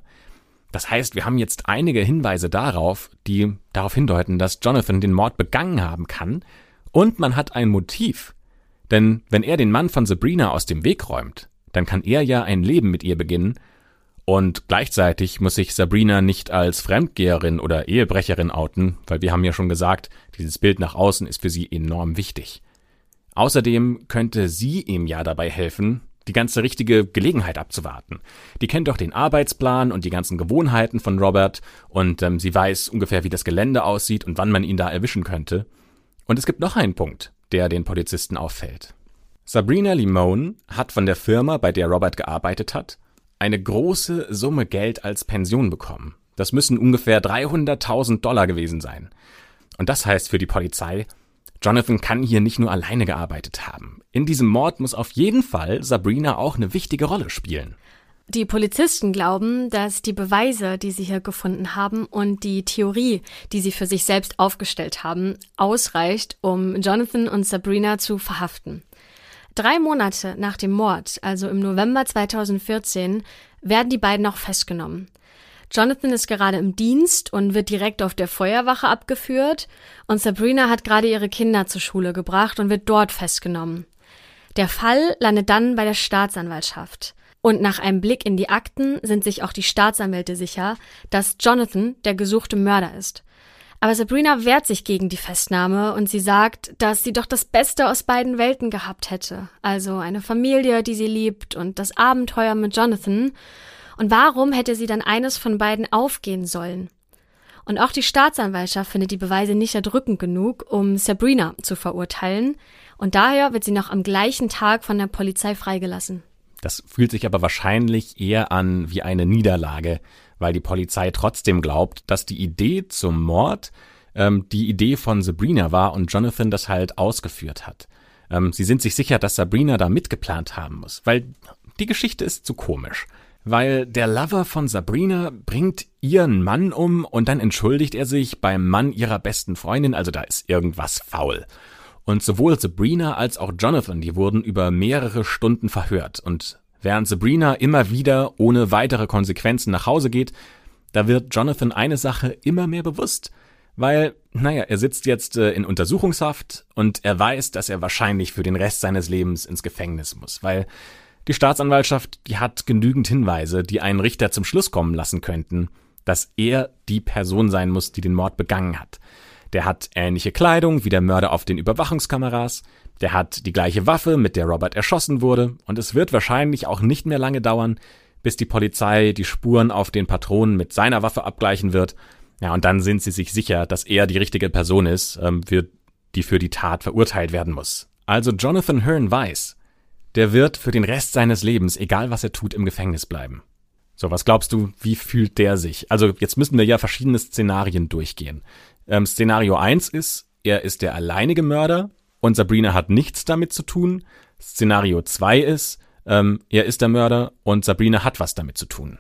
Das heißt, wir haben jetzt einige Hinweise darauf, die darauf hindeuten, dass Jonathan den Mord begangen haben kann, und man hat ein Motiv. Denn wenn er den Mann von Sabrina aus dem Weg räumt, dann kann er ja ein Leben mit ihr beginnen, und gleichzeitig muss sich Sabrina nicht als Fremdgeherin oder Ehebrecherin outen, weil wir haben ja schon gesagt, dieses Bild nach außen ist für sie enorm wichtig. Außerdem könnte sie ihm ja dabei helfen, die ganze richtige Gelegenheit abzuwarten. Die kennt doch den Arbeitsplan und die ganzen Gewohnheiten von Robert und ähm, sie weiß ungefähr, wie das Gelände aussieht und wann man ihn da erwischen könnte. Und es gibt noch einen Punkt, der den Polizisten auffällt. Sabrina Limone hat von der Firma, bei der Robert gearbeitet hat, eine große Summe Geld als Pension bekommen. Das müssen ungefähr 300.000 Dollar gewesen sein. Und das heißt für die Polizei, Jonathan kann hier nicht nur alleine gearbeitet haben. In diesem Mord muss auf jeden Fall Sabrina auch eine wichtige Rolle spielen. Die Polizisten glauben, dass die Beweise, die sie hier gefunden haben und die Theorie, die sie für sich selbst aufgestellt haben, ausreicht, um Jonathan und Sabrina zu verhaften. Drei Monate nach dem Mord, also im November 2014, werden die beiden auch festgenommen. Jonathan ist gerade im Dienst und wird direkt auf der Feuerwache abgeführt und Sabrina hat gerade ihre Kinder zur Schule gebracht und wird dort festgenommen. Der Fall landet dann bei der Staatsanwaltschaft. Und nach einem Blick in die Akten sind sich auch die Staatsanwälte sicher, dass Jonathan der gesuchte Mörder ist. Aber Sabrina wehrt sich gegen die Festnahme und sie sagt, dass sie doch das Beste aus beiden Welten gehabt hätte. Also eine Familie, die sie liebt und das Abenteuer mit Jonathan. Und warum hätte sie dann eines von beiden aufgehen sollen? Und auch die Staatsanwaltschaft findet die Beweise nicht erdrückend genug, um Sabrina zu verurteilen. Und daher wird sie noch am gleichen Tag von der Polizei freigelassen. Das fühlt sich aber wahrscheinlich eher an wie eine Niederlage, weil die Polizei trotzdem glaubt, dass die Idee zum Mord ähm, die Idee von Sabrina war und Jonathan das halt ausgeführt hat. Ähm, sie sind sich sicher, dass Sabrina da mitgeplant haben muss, weil die Geschichte ist zu komisch. Weil der Lover von Sabrina bringt ihren Mann um und dann entschuldigt er sich beim Mann ihrer besten Freundin, also da ist irgendwas faul. Und sowohl Sabrina als auch Jonathan, die wurden über mehrere Stunden verhört. Und während Sabrina immer wieder ohne weitere Konsequenzen nach Hause geht, da wird Jonathan eine Sache immer mehr bewusst. Weil, naja, er sitzt jetzt äh, in Untersuchungshaft und er weiß, dass er wahrscheinlich für den Rest seines Lebens ins Gefängnis muss. Weil die Staatsanwaltschaft, die hat genügend Hinweise, die einen Richter zum Schluss kommen lassen könnten, dass er die Person sein muss, die den Mord begangen hat. Der hat ähnliche Kleidung wie der Mörder auf den Überwachungskameras, der hat die gleiche Waffe, mit der Robert erschossen wurde, und es wird wahrscheinlich auch nicht mehr lange dauern, bis die Polizei die Spuren auf den Patronen mit seiner Waffe abgleichen wird. Ja, und dann sind sie sich sicher, dass er die richtige Person ist, ähm, für, die für die Tat verurteilt werden muss. Also Jonathan Hearn weiß, der wird für den Rest seines Lebens, egal was er tut, im Gefängnis bleiben. So, was glaubst du, wie fühlt der sich? Also jetzt müssen wir ja verschiedene Szenarien durchgehen. Ähm, Szenario 1 ist, er ist der alleinige Mörder und Sabrina hat nichts damit zu tun. Szenario 2 ist, ähm, er ist der Mörder und Sabrina hat was damit zu tun.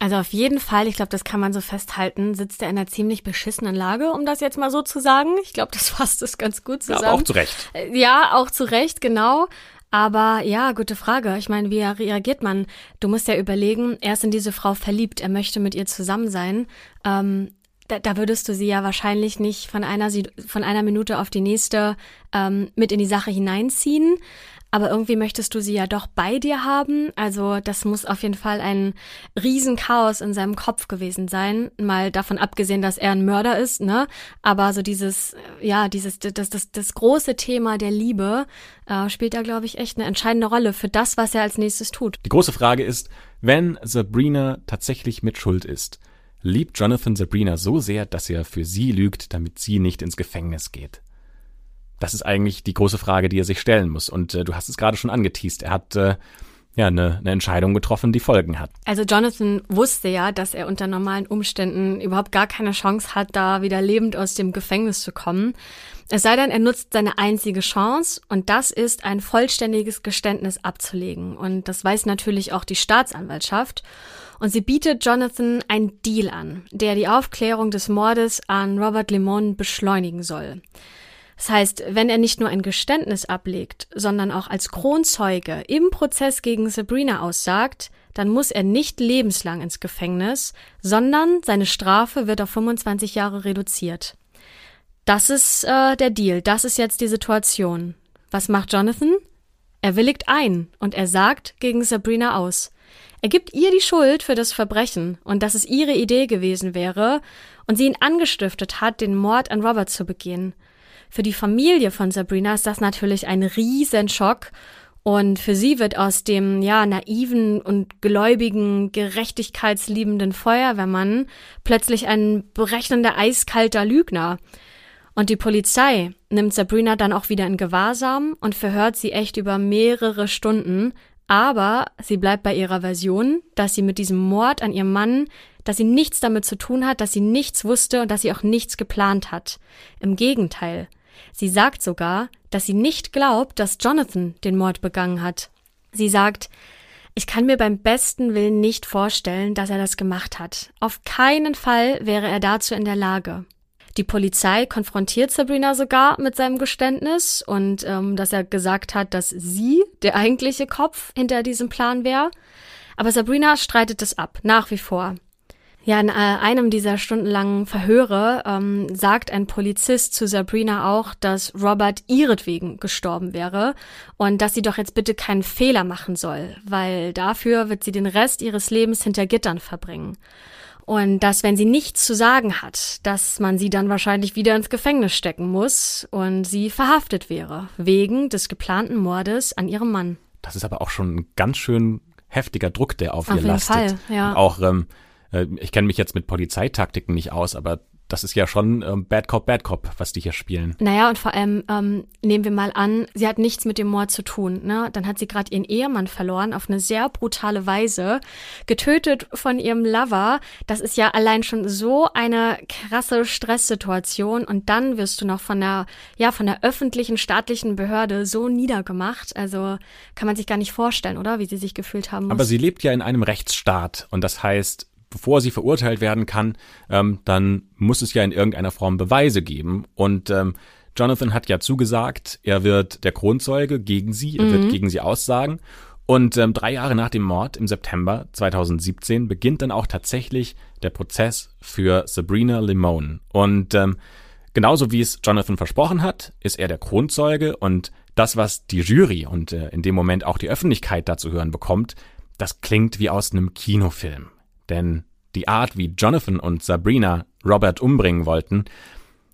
Also auf jeden Fall, ich glaube, das kann man so festhalten, sitzt er in einer ziemlich beschissenen Lage, um das jetzt mal so zu sagen. Ich glaube, das fasst es ganz gut zusammen. Ja, auch zu Recht. Äh, ja, auch zu Recht, genau. Aber ja, gute Frage. Ich meine, wie reagiert man? Du musst ja überlegen, er ist in diese Frau verliebt, er möchte mit ihr zusammen sein. Ähm, da, da würdest du sie ja wahrscheinlich nicht von einer, von einer Minute auf die nächste ähm, mit in die Sache hineinziehen aber irgendwie möchtest du sie ja doch bei dir haben. Also das muss auf jeden Fall ein Riesenchaos in seinem Kopf gewesen sein. Mal davon abgesehen, dass er ein Mörder ist, ne? Aber so dieses, ja, dieses, das, das, das große Thema der Liebe äh, spielt da, glaube ich, echt eine entscheidende Rolle für das, was er als nächstes tut. Die große Frage ist, wenn Sabrina tatsächlich mit Schuld ist, liebt Jonathan Sabrina so sehr, dass er für sie lügt, damit sie nicht ins Gefängnis geht? Das ist eigentlich die große Frage, die er sich stellen muss. Und äh, du hast es gerade schon angeteased. Er hat äh, ja eine, eine Entscheidung getroffen, die Folgen hat. Also Jonathan wusste ja, dass er unter normalen Umständen überhaupt gar keine Chance hat, da wieder lebend aus dem Gefängnis zu kommen. Es sei denn, er nutzt seine einzige Chance und das ist ein vollständiges Geständnis abzulegen. Und das weiß natürlich auch die Staatsanwaltschaft. Und sie bietet Jonathan einen Deal an, der die Aufklärung des Mordes an Robert Lemon beschleunigen soll. Das heißt, wenn er nicht nur ein Geständnis ablegt, sondern auch als Kronzeuge im Prozess gegen Sabrina aussagt, dann muss er nicht lebenslang ins Gefängnis, sondern seine Strafe wird auf 25 Jahre reduziert. Das ist äh, der Deal, das ist jetzt die Situation. Was macht Jonathan? Er willigt ein und er sagt gegen Sabrina aus. Er gibt ihr die Schuld für das Verbrechen und dass es ihre Idee gewesen wäre und sie ihn angestiftet hat, den Mord an Robert zu begehen. Für die Familie von Sabrina ist das natürlich ein Riesenschock. Und für sie wird aus dem, ja, naiven und gläubigen, gerechtigkeitsliebenden Feuerwehrmann plötzlich ein berechnender, eiskalter Lügner. Und die Polizei nimmt Sabrina dann auch wieder in Gewahrsam und verhört sie echt über mehrere Stunden, aber sie bleibt bei ihrer Version, dass sie mit diesem Mord an ihrem Mann, dass sie nichts damit zu tun hat, dass sie nichts wusste und dass sie auch nichts geplant hat. Im Gegenteil. Sie sagt sogar, dass sie nicht glaubt, dass Jonathan den Mord begangen hat. Sie sagt, ich kann mir beim besten Willen nicht vorstellen, dass er das gemacht hat. Auf keinen Fall wäre er dazu in der Lage. Die Polizei konfrontiert Sabrina sogar mit seinem Geständnis und ähm, dass er gesagt hat, dass sie der eigentliche Kopf hinter diesem Plan wäre. Aber Sabrina streitet es ab, nach wie vor. Ja, in äh, einem dieser stundenlangen Verhöre ähm, sagt ein Polizist zu Sabrina auch, dass Robert ihretwegen gestorben wäre und dass sie doch jetzt bitte keinen Fehler machen soll, weil dafür wird sie den Rest ihres Lebens hinter Gittern verbringen. Und dass, wenn sie nichts zu sagen hat, dass man sie dann wahrscheinlich wieder ins Gefängnis stecken muss und sie verhaftet wäre, wegen des geplanten Mordes an ihrem Mann. Das ist aber auch schon ein ganz schön heftiger Druck, der auf, auf ihr lastet. Fall, ja. Und auch ähm, äh, ich kenne mich jetzt mit Polizeitaktiken nicht aus, aber das ist ja schon ähm, Bad Cop, Bad Cop, was die hier spielen. Naja, und vor allem ähm, nehmen wir mal an, sie hat nichts mit dem Mord zu tun. Ne? Dann hat sie gerade ihren Ehemann verloren auf eine sehr brutale Weise, getötet von ihrem Lover. Das ist ja allein schon so eine krasse Stresssituation. Und dann wirst du noch von der, ja, von der öffentlichen staatlichen Behörde so niedergemacht. Also kann man sich gar nicht vorstellen, oder? Wie sie sich gefühlt haben muss. Aber sie lebt ja in einem Rechtsstaat und das heißt, bevor sie verurteilt werden kann, ähm, dann muss es ja in irgendeiner Form Beweise geben. Und ähm, Jonathan hat ja zugesagt, er wird der Kronzeuge gegen sie, er mhm. wird gegen sie aussagen. Und ähm, drei Jahre nach dem Mord im September 2017 beginnt dann auch tatsächlich der Prozess für Sabrina Limone. Und ähm, genauso wie es Jonathan versprochen hat, ist er der Kronzeuge und das, was die Jury und äh, in dem Moment auch die Öffentlichkeit dazu hören bekommt, das klingt wie aus einem Kinofilm. Denn die Art, wie Jonathan und Sabrina Robert umbringen wollten,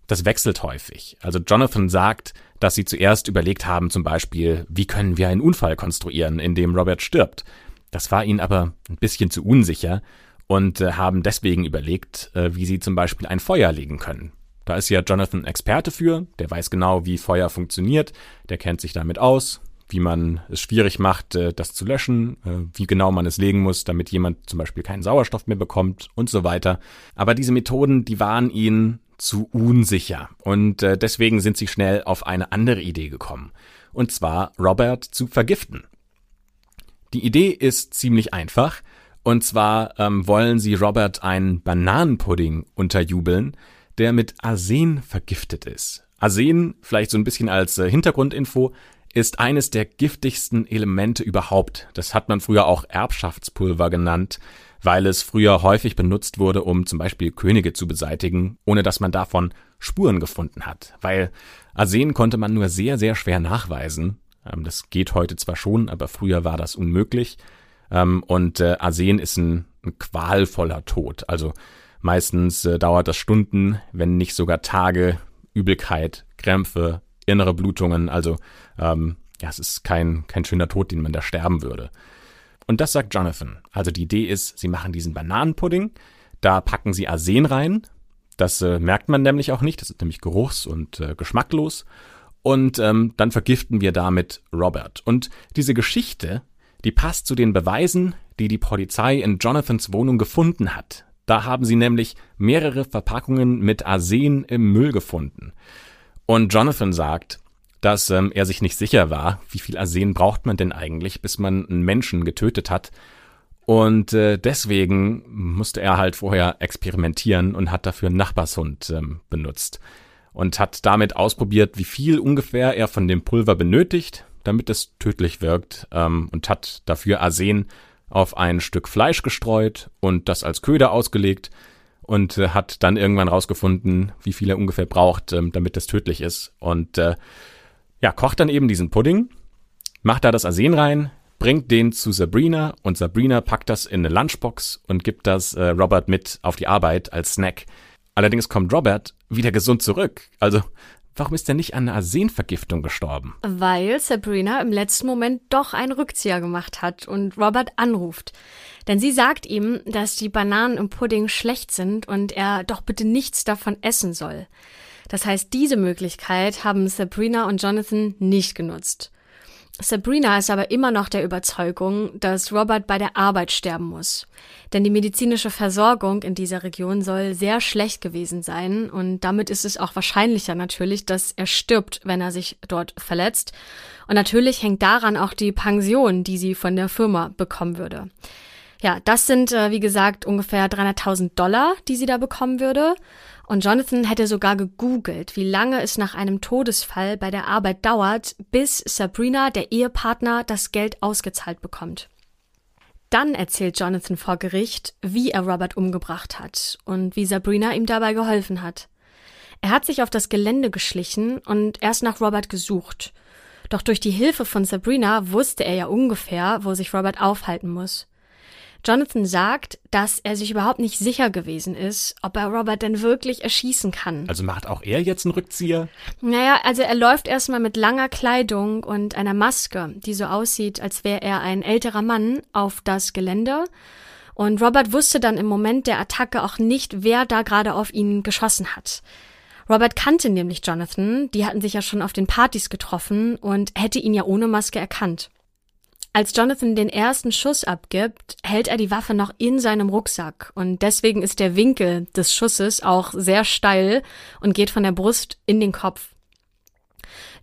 das wechselt häufig. Also Jonathan sagt, dass sie zuerst überlegt haben, zum Beispiel, wie können wir einen Unfall konstruieren, in dem Robert stirbt. Das war ihnen aber ein bisschen zu unsicher und äh, haben deswegen überlegt, äh, wie sie zum Beispiel ein Feuer legen können. Da ist ja Jonathan Experte für, der weiß genau, wie Feuer funktioniert, der kennt sich damit aus, wie man es schwierig macht, äh, das zu löschen, äh, wie genau man es legen muss, damit jemand zum Beispiel keinen Sauerstoff mehr bekommt und so weiter. Aber diese Methoden, die waren ihnen zu unsicher und äh, deswegen sind sie schnell auf eine andere Idee gekommen. Und zwar Robert zu vergiften. Die Idee ist ziemlich einfach. Und zwar ähm, wollen sie Robert einen Bananenpudding unterjubeln, der mit Arsen vergiftet ist. Arsen, vielleicht so ein bisschen als äh, Hintergrundinfo, ist eines der giftigsten Elemente überhaupt. Das hat man früher auch Erbschaftspulver genannt, weil es früher häufig benutzt wurde, um zum Beispiel Könige zu beseitigen, ohne dass man davon Spuren gefunden hat. Weil Arsen konnte man nur sehr, sehr schwer nachweisen. Ähm, das geht heute zwar schon, aber früher war das unmöglich. Ähm, und äh, Arsen ist ein, qualvoller Tod. Also meistens äh, dauert das Stunden, wenn nicht sogar Tage, Übelkeit, Krämpfe, innere Blutungen. Also ähm, ja, es ist kein, kein schöner Tod, den man da sterben würde. Und das sagt Jonathan. Also die Idee ist, sie machen diesen Bananenpudding, da packen sie Arsen rein. Das äh, merkt man nämlich auch nicht, das ist nämlich geruchs- und äh, geschmacklos. Und ähm, dann vergiften wir damit Robert. Und diese Geschichte, die passt zu den Beweisen, die die Polizei in Jonathans Wohnung gefunden hat. Da haben sie nämlich mehrere Verpackungen mit Arsen im Müll gefunden. Und Jonathan sagt, dass ähm, er sich nicht sicher war, wie viel Arsen braucht man denn eigentlich, bis man einen Menschen getötet hat. Und äh, deswegen musste er halt vorher experimentieren und hat dafür einen Nachbarshund ähm, benutzt. Und hat damit ausprobiert, wie viel ungefähr er von dem Pulver benötigt, damit es tödlich wirkt. Ähm, und hat dafür Arsen auf ein Stück Fleisch gestreut und das als Köder ausgelegt und äh, hat dann irgendwann rausgefunden, wie viel er ungefähr braucht, ähm, damit das tödlich ist. Und äh, ja, kocht dann eben diesen Pudding, macht da das Arsen rein, bringt den zu Sabrina und Sabrina packt das in eine Lunchbox und gibt das äh, Robert mit auf die Arbeit als Snack. Allerdings kommt Robert wieder gesund zurück. Also Warum ist er nicht an einer Arsenvergiftung gestorben? Weil Sabrina im letzten Moment doch einen Rückzieher gemacht hat und Robert anruft. Denn sie sagt ihm, dass die Bananen im Pudding schlecht sind und er doch bitte nichts davon essen soll. Das heißt, diese Möglichkeit haben Sabrina und Jonathan nicht genutzt. Sabrina ist aber immer noch der Überzeugung, dass Robert bei der Arbeit sterben muss. Denn die medizinische Versorgung in dieser Region soll sehr schlecht gewesen sein und damit ist es auch wahrscheinlicher natürlich, dass er stirbt, wenn er sich dort verletzt. Und natürlich hängt daran auch die Pension, die sie von der Firma bekommen würde. Ja, das sind, äh, wie gesagt, ungefähr 300.000 Dollar, die sie da bekommen würde. Und Jonathan hätte sogar gegoogelt, wie lange es nach einem Todesfall bei der Arbeit dauert, bis Sabrina, der Ehepartner, das Geld ausgezahlt bekommt. Dann erzählt Jonathan vor Gericht, wie er Robert umgebracht hat und wie Sabrina ihm dabei geholfen hat. Er hat sich auf das Gelände geschlichen und erst nach Robert gesucht. Doch durch die Hilfe von Sabrina wusste er ja ungefähr, wo sich Robert aufhalten muss. Jonathan sagt, dass er sich überhaupt nicht sicher gewesen ist, ob er Robert denn wirklich erschießen kann. Also macht auch er jetzt einen Rückzieher? Naja, also er läuft erstmal mit langer Kleidung und einer Maske, die so aussieht, als wäre er ein älterer Mann, auf das Gelände. Und Robert wusste dann im Moment der Attacke auch nicht, wer da gerade auf ihn geschossen hat. Robert kannte nämlich Jonathan, die hatten sich ja schon auf den Partys getroffen und hätte ihn ja ohne Maske erkannt. Als Jonathan den ersten Schuss abgibt, hält er die Waffe noch in seinem Rucksack und deswegen ist der Winkel des Schusses auch sehr steil und geht von der Brust in den Kopf.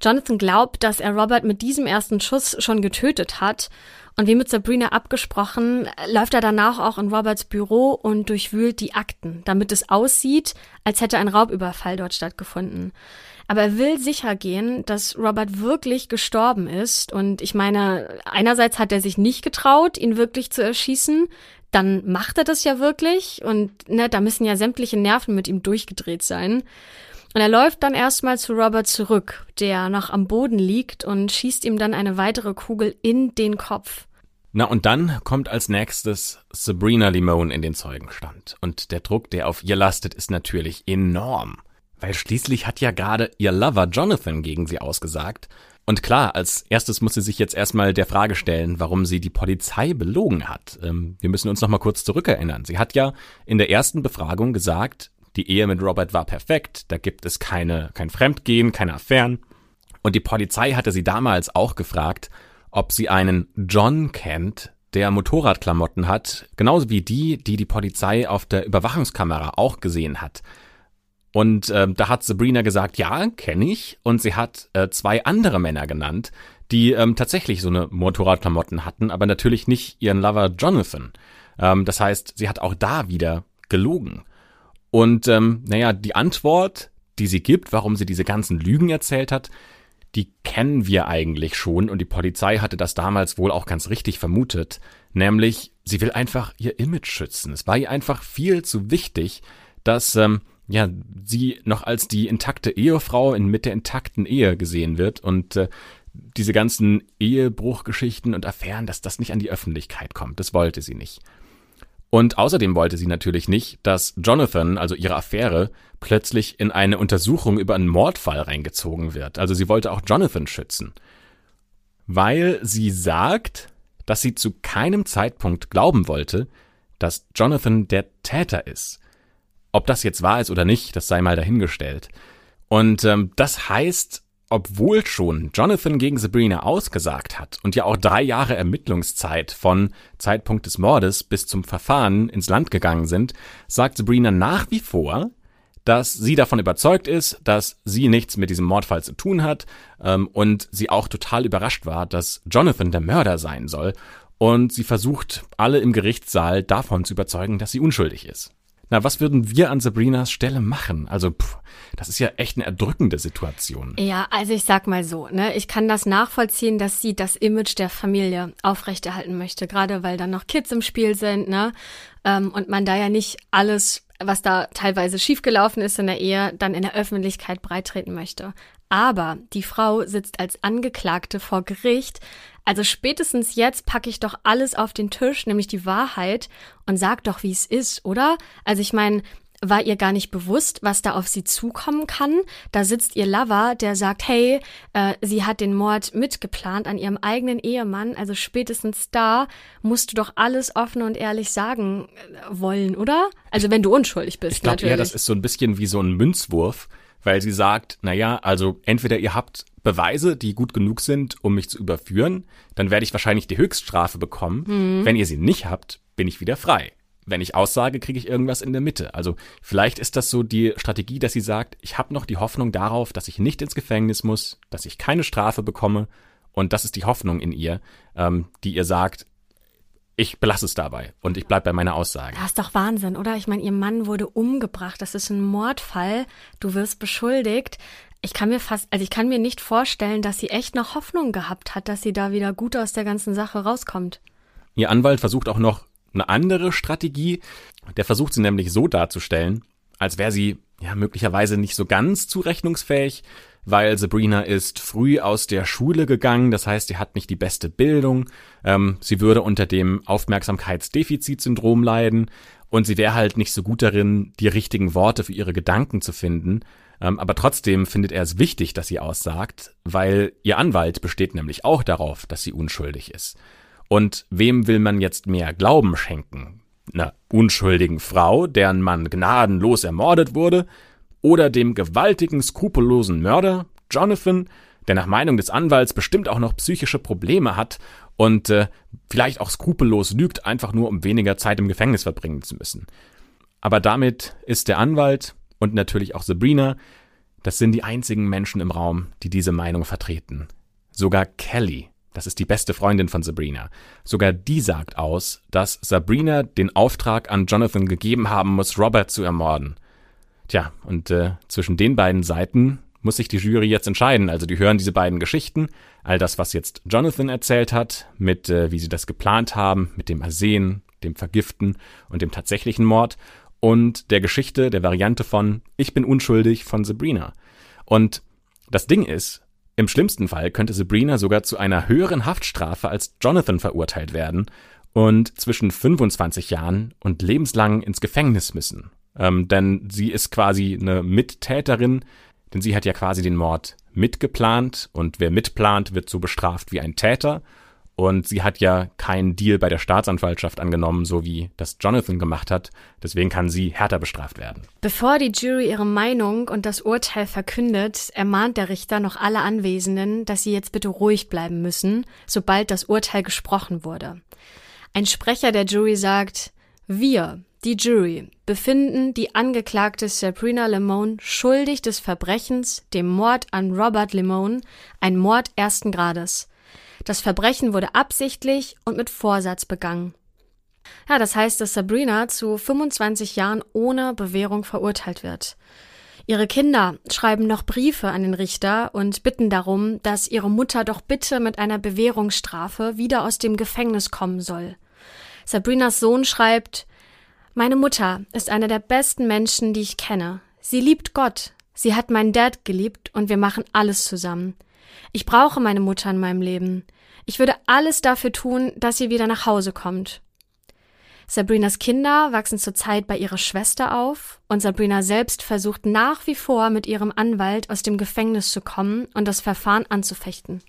Jonathan glaubt, dass er Robert mit diesem ersten Schuss schon getötet hat und wie mit Sabrina abgesprochen, läuft er danach auch in Roberts Büro und durchwühlt die Akten, damit es aussieht, als hätte ein Raubüberfall dort stattgefunden. Aber er will sicher gehen, dass Robert wirklich gestorben ist. Und ich meine, einerseits hat er sich nicht getraut, ihn wirklich zu erschießen. Dann macht er das ja wirklich. Und ne, da müssen ja sämtliche Nerven mit ihm durchgedreht sein. Und er läuft dann erstmal zu Robert zurück, der noch am Boden liegt und schießt ihm dann eine weitere Kugel in den Kopf. Na und dann kommt als nächstes Sabrina Limone in den Zeugenstand. Und der Druck, der auf ihr lastet, ist natürlich enorm. Weil schließlich hat ja gerade ihr Lover Jonathan gegen sie ausgesagt. Und klar, als erstes muss sie sich jetzt erstmal der Frage stellen, warum sie die Polizei belogen hat. Ähm, wir müssen uns nochmal kurz zurückerinnern. Sie hat ja in der ersten Befragung gesagt, die Ehe mit Robert war perfekt, da gibt es keine, kein Fremdgehen, keine Affären. Und die Polizei hatte sie damals auch gefragt, ob sie einen John kennt, der Motorradklamotten hat, genauso wie die, die die Polizei auf der Überwachungskamera auch gesehen hat. Und äh, da hat Sabrina gesagt, ja, kenne ich. Und sie hat äh, zwei andere Männer genannt, die ähm, tatsächlich so eine Motorradklamotten hatten, aber natürlich nicht ihren Lover Jonathan. Ähm, das heißt, sie hat auch da wieder gelogen. Und ähm, naja, die Antwort, die sie gibt, warum sie diese ganzen Lügen erzählt hat, die kennen wir eigentlich schon und die Polizei hatte das damals wohl auch ganz richtig vermutet, nämlich sie will einfach ihr Image schützen. Es war ihr einfach viel zu wichtig, dass ähm, ja, sie noch als die intakte Ehefrau in, mit der intakten Ehe gesehen wird und äh, diese ganzen Ehebruchgeschichten und Affären, dass das nicht an die Öffentlichkeit kommt. Das wollte sie nicht. Und außerdem wollte sie natürlich nicht, dass Jonathan, also ihre Affäre, plötzlich in eine Untersuchung über einen Mordfall reingezogen wird. Also sie wollte auch Jonathan schützen. Weil sie sagt, dass sie zu keinem Zeitpunkt glauben wollte, dass Jonathan der Täter ist. Ob das jetzt wahr ist oder nicht, das sei mal dahingestellt. Und ähm, das heißt, obwohl schon Jonathan gegen Sabrina ausgesagt hat und ja auch drei Jahre Ermittlungszeit von Zeitpunkt des Mordes bis zum Verfahren ins Land gegangen sind, sagt Sabrina nach wie vor, dass sie davon überzeugt ist, dass sie nichts mit diesem Mordfall zu tun hat ähm, und sie auch total überrascht war, dass Jonathan der Mörder sein soll und sie versucht, alle im Gerichtssaal davon zu überzeugen, dass sie unschuldig ist. Na, was würden wir an Sabrinas Stelle machen? Also, pff, das ist ja echt eine erdrückende Situation. Ja, also ich sag mal so, ne, ich kann das nachvollziehen, dass sie das Image der Familie aufrechterhalten möchte, gerade weil dann noch Kids im Spiel sind, ne, ähm, und man da ja nicht alles was da teilweise schiefgelaufen ist in der Ehe, dann in der Öffentlichkeit breitreten möchte. Aber die Frau sitzt als Angeklagte vor Gericht. Also spätestens jetzt packe ich doch alles auf den Tisch, nämlich die Wahrheit und sag doch, wie es ist, oder? Also ich meine, war ihr gar nicht bewusst, was da auf sie zukommen kann. Da sitzt ihr Lover, der sagt, hey, äh, sie hat den Mord mitgeplant an ihrem eigenen Ehemann. Also spätestens da musst du doch alles offen und ehrlich sagen äh, wollen, oder? Also wenn du unschuldig bist, ich glaub, natürlich. Ja, das ist so ein bisschen wie so ein Münzwurf weil sie sagt, naja, also entweder ihr habt Beweise, die gut genug sind, um mich zu überführen, dann werde ich wahrscheinlich die Höchststrafe bekommen. Mhm. Wenn ihr sie nicht habt, bin ich wieder frei. Wenn ich aussage, kriege ich irgendwas in der Mitte. Also vielleicht ist das so die Strategie, dass sie sagt, ich habe noch die Hoffnung darauf, dass ich nicht ins Gefängnis muss, dass ich keine Strafe bekomme. Und das ist die Hoffnung in ihr, ähm, die ihr sagt, ich belasse es dabei und ich bleibe bei meiner Aussage. Das ist doch Wahnsinn, oder? Ich meine, ihr Mann wurde umgebracht. Das ist ein Mordfall. Du wirst beschuldigt. Ich kann mir fast, also ich kann mir nicht vorstellen, dass sie echt noch Hoffnung gehabt hat, dass sie da wieder gut aus der ganzen Sache rauskommt. Ihr Anwalt versucht auch noch eine andere Strategie. Der versucht sie nämlich so darzustellen, als wäre sie ja möglicherweise nicht so ganz zurechnungsfähig, weil Sabrina ist früh aus der Schule gegangen, das heißt, sie hat nicht die beste Bildung, ähm, sie würde unter dem Aufmerksamkeitsdefizitsyndrom leiden und sie wäre halt nicht so gut darin, die richtigen Worte für ihre Gedanken zu finden. Ähm, aber trotzdem findet er es wichtig, dass sie aussagt, weil ihr Anwalt besteht nämlich auch darauf, dass sie unschuldig ist. Und wem will man jetzt mehr Glauben schenken? Einer unschuldigen Frau, deren Mann gnadenlos ermordet wurde, oder dem gewaltigen, skrupellosen Mörder, Jonathan, der nach Meinung des Anwalts bestimmt auch noch psychische Probleme hat und äh, vielleicht auch skrupellos lügt, einfach nur um weniger Zeit im Gefängnis verbringen zu müssen. Aber damit ist der Anwalt und natürlich auch Sabrina, das sind die einzigen Menschen im Raum, die diese Meinung vertreten. Sogar Kelly, das ist die beste Freundin von Sabrina, sogar die sagt aus, dass Sabrina den Auftrag an Jonathan gegeben haben muss, Robert zu ermorden. Tja, und äh, zwischen den beiden Seiten muss sich die Jury jetzt entscheiden. Also die hören diese beiden Geschichten, all das, was jetzt Jonathan erzählt hat, mit äh, wie sie das geplant haben, mit dem Ersehen, dem Vergiften und dem tatsächlichen Mord und der Geschichte, der Variante von Ich bin unschuldig von Sabrina. Und das Ding ist, im schlimmsten Fall könnte Sabrina sogar zu einer höheren Haftstrafe als Jonathan verurteilt werden und zwischen 25 Jahren und lebenslang ins Gefängnis müssen. Ähm, denn sie ist quasi eine Mittäterin, denn sie hat ja quasi den Mord mitgeplant und wer mitplant, wird so bestraft wie ein Täter. Und sie hat ja keinen Deal bei der Staatsanwaltschaft angenommen, so wie das Jonathan gemacht hat. Deswegen kann sie härter bestraft werden. Bevor die Jury ihre Meinung und das Urteil verkündet, ermahnt der Richter noch alle Anwesenden, dass sie jetzt bitte ruhig bleiben müssen, sobald das Urteil gesprochen wurde. Ein Sprecher der Jury sagt, wir, die Jury befinden die Angeklagte Sabrina Lemone schuldig des Verbrechens, dem Mord an Robert Lemone, ein Mord ersten Grades. Das Verbrechen wurde absichtlich und mit Vorsatz begangen. Ja, das heißt, dass Sabrina zu 25 Jahren ohne Bewährung verurteilt wird. Ihre Kinder schreiben noch Briefe an den Richter und bitten darum, dass ihre Mutter doch bitte mit einer Bewährungsstrafe wieder aus dem Gefängnis kommen soll. Sabrinas Sohn schreibt, meine Mutter ist einer der besten Menschen, die ich kenne. Sie liebt Gott. Sie hat meinen Dad geliebt und wir machen alles zusammen. Ich brauche meine Mutter in meinem Leben. Ich würde alles dafür tun, dass sie wieder nach Hause kommt. Sabrinas Kinder wachsen zurzeit bei ihrer Schwester auf und Sabrina selbst versucht nach wie vor mit ihrem Anwalt aus dem Gefängnis zu kommen und das Verfahren anzufechten.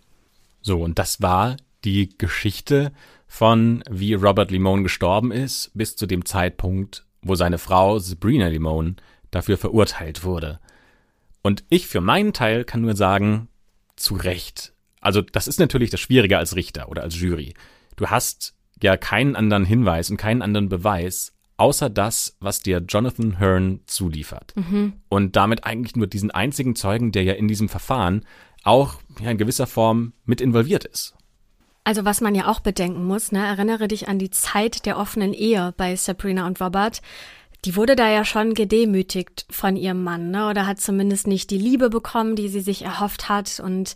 So, und das war die Geschichte von wie Robert Limone gestorben ist, bis zu dem Zeitpunkt, wo seine Frau Sabrina Limone dafür verurteilt wurde. Und ich für meinen Teil kann nur sagen, zu Recht. Also das ist natürlich das Schwierige als Richter oder als Jury. Du hast ja keinen anderen Hinweis und keinen anderen Beweis, außer das, was dir Jonathan Hearn zuliefert. Mhm. Und damit eigentlich nur diesen einzigen Zeugen, der ja in diesem Verfahren auch ja, in gewisser Form mit involviert ist. Also was man ja auch bedenken muss, ne, erinnere dich an die Zeit der offenen Ehe bei Sabrina und Robert. Die wurde da ja schon gedemütigt von ihrem Mann, ne? Oder hat zumindest nicht die Liebe bekommen, die sie sich erhofft hat. Und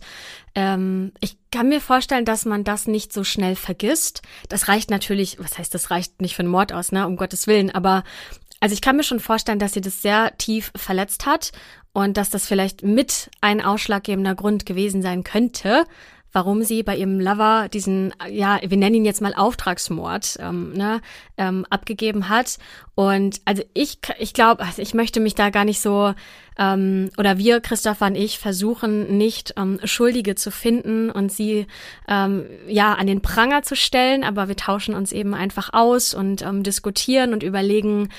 ähm, ich kann mir vorstellen, dass man das nicht so schnell vergisst. Das reicht natürlich, was heißt, das reicht nicht für einen Mord aus, ne? Um Gottes Willen. Aber also ich kann mir schon vorstellen, dass sie das sehr tief verletzt hat und dass das vielleicht mit ein ausschlaggebender Grund gewesen sein könnte, warum sie bei ihrem Lover diesen, ja, wir nennen ihn jetzt mal Auftragsmord, ähm, ne, ähm, abgegeben hat. Und also ich, ich glaube, also ich möchte mich da gar nicht so ähm, oder wir, Christopher und ich, versuchen nicht ähm, Schuldige zu finden und sie ähm, ja an den Pranger zu stellen, aber wir tauschen uns eben einfach aus und ähm, diskutieren und überlegen,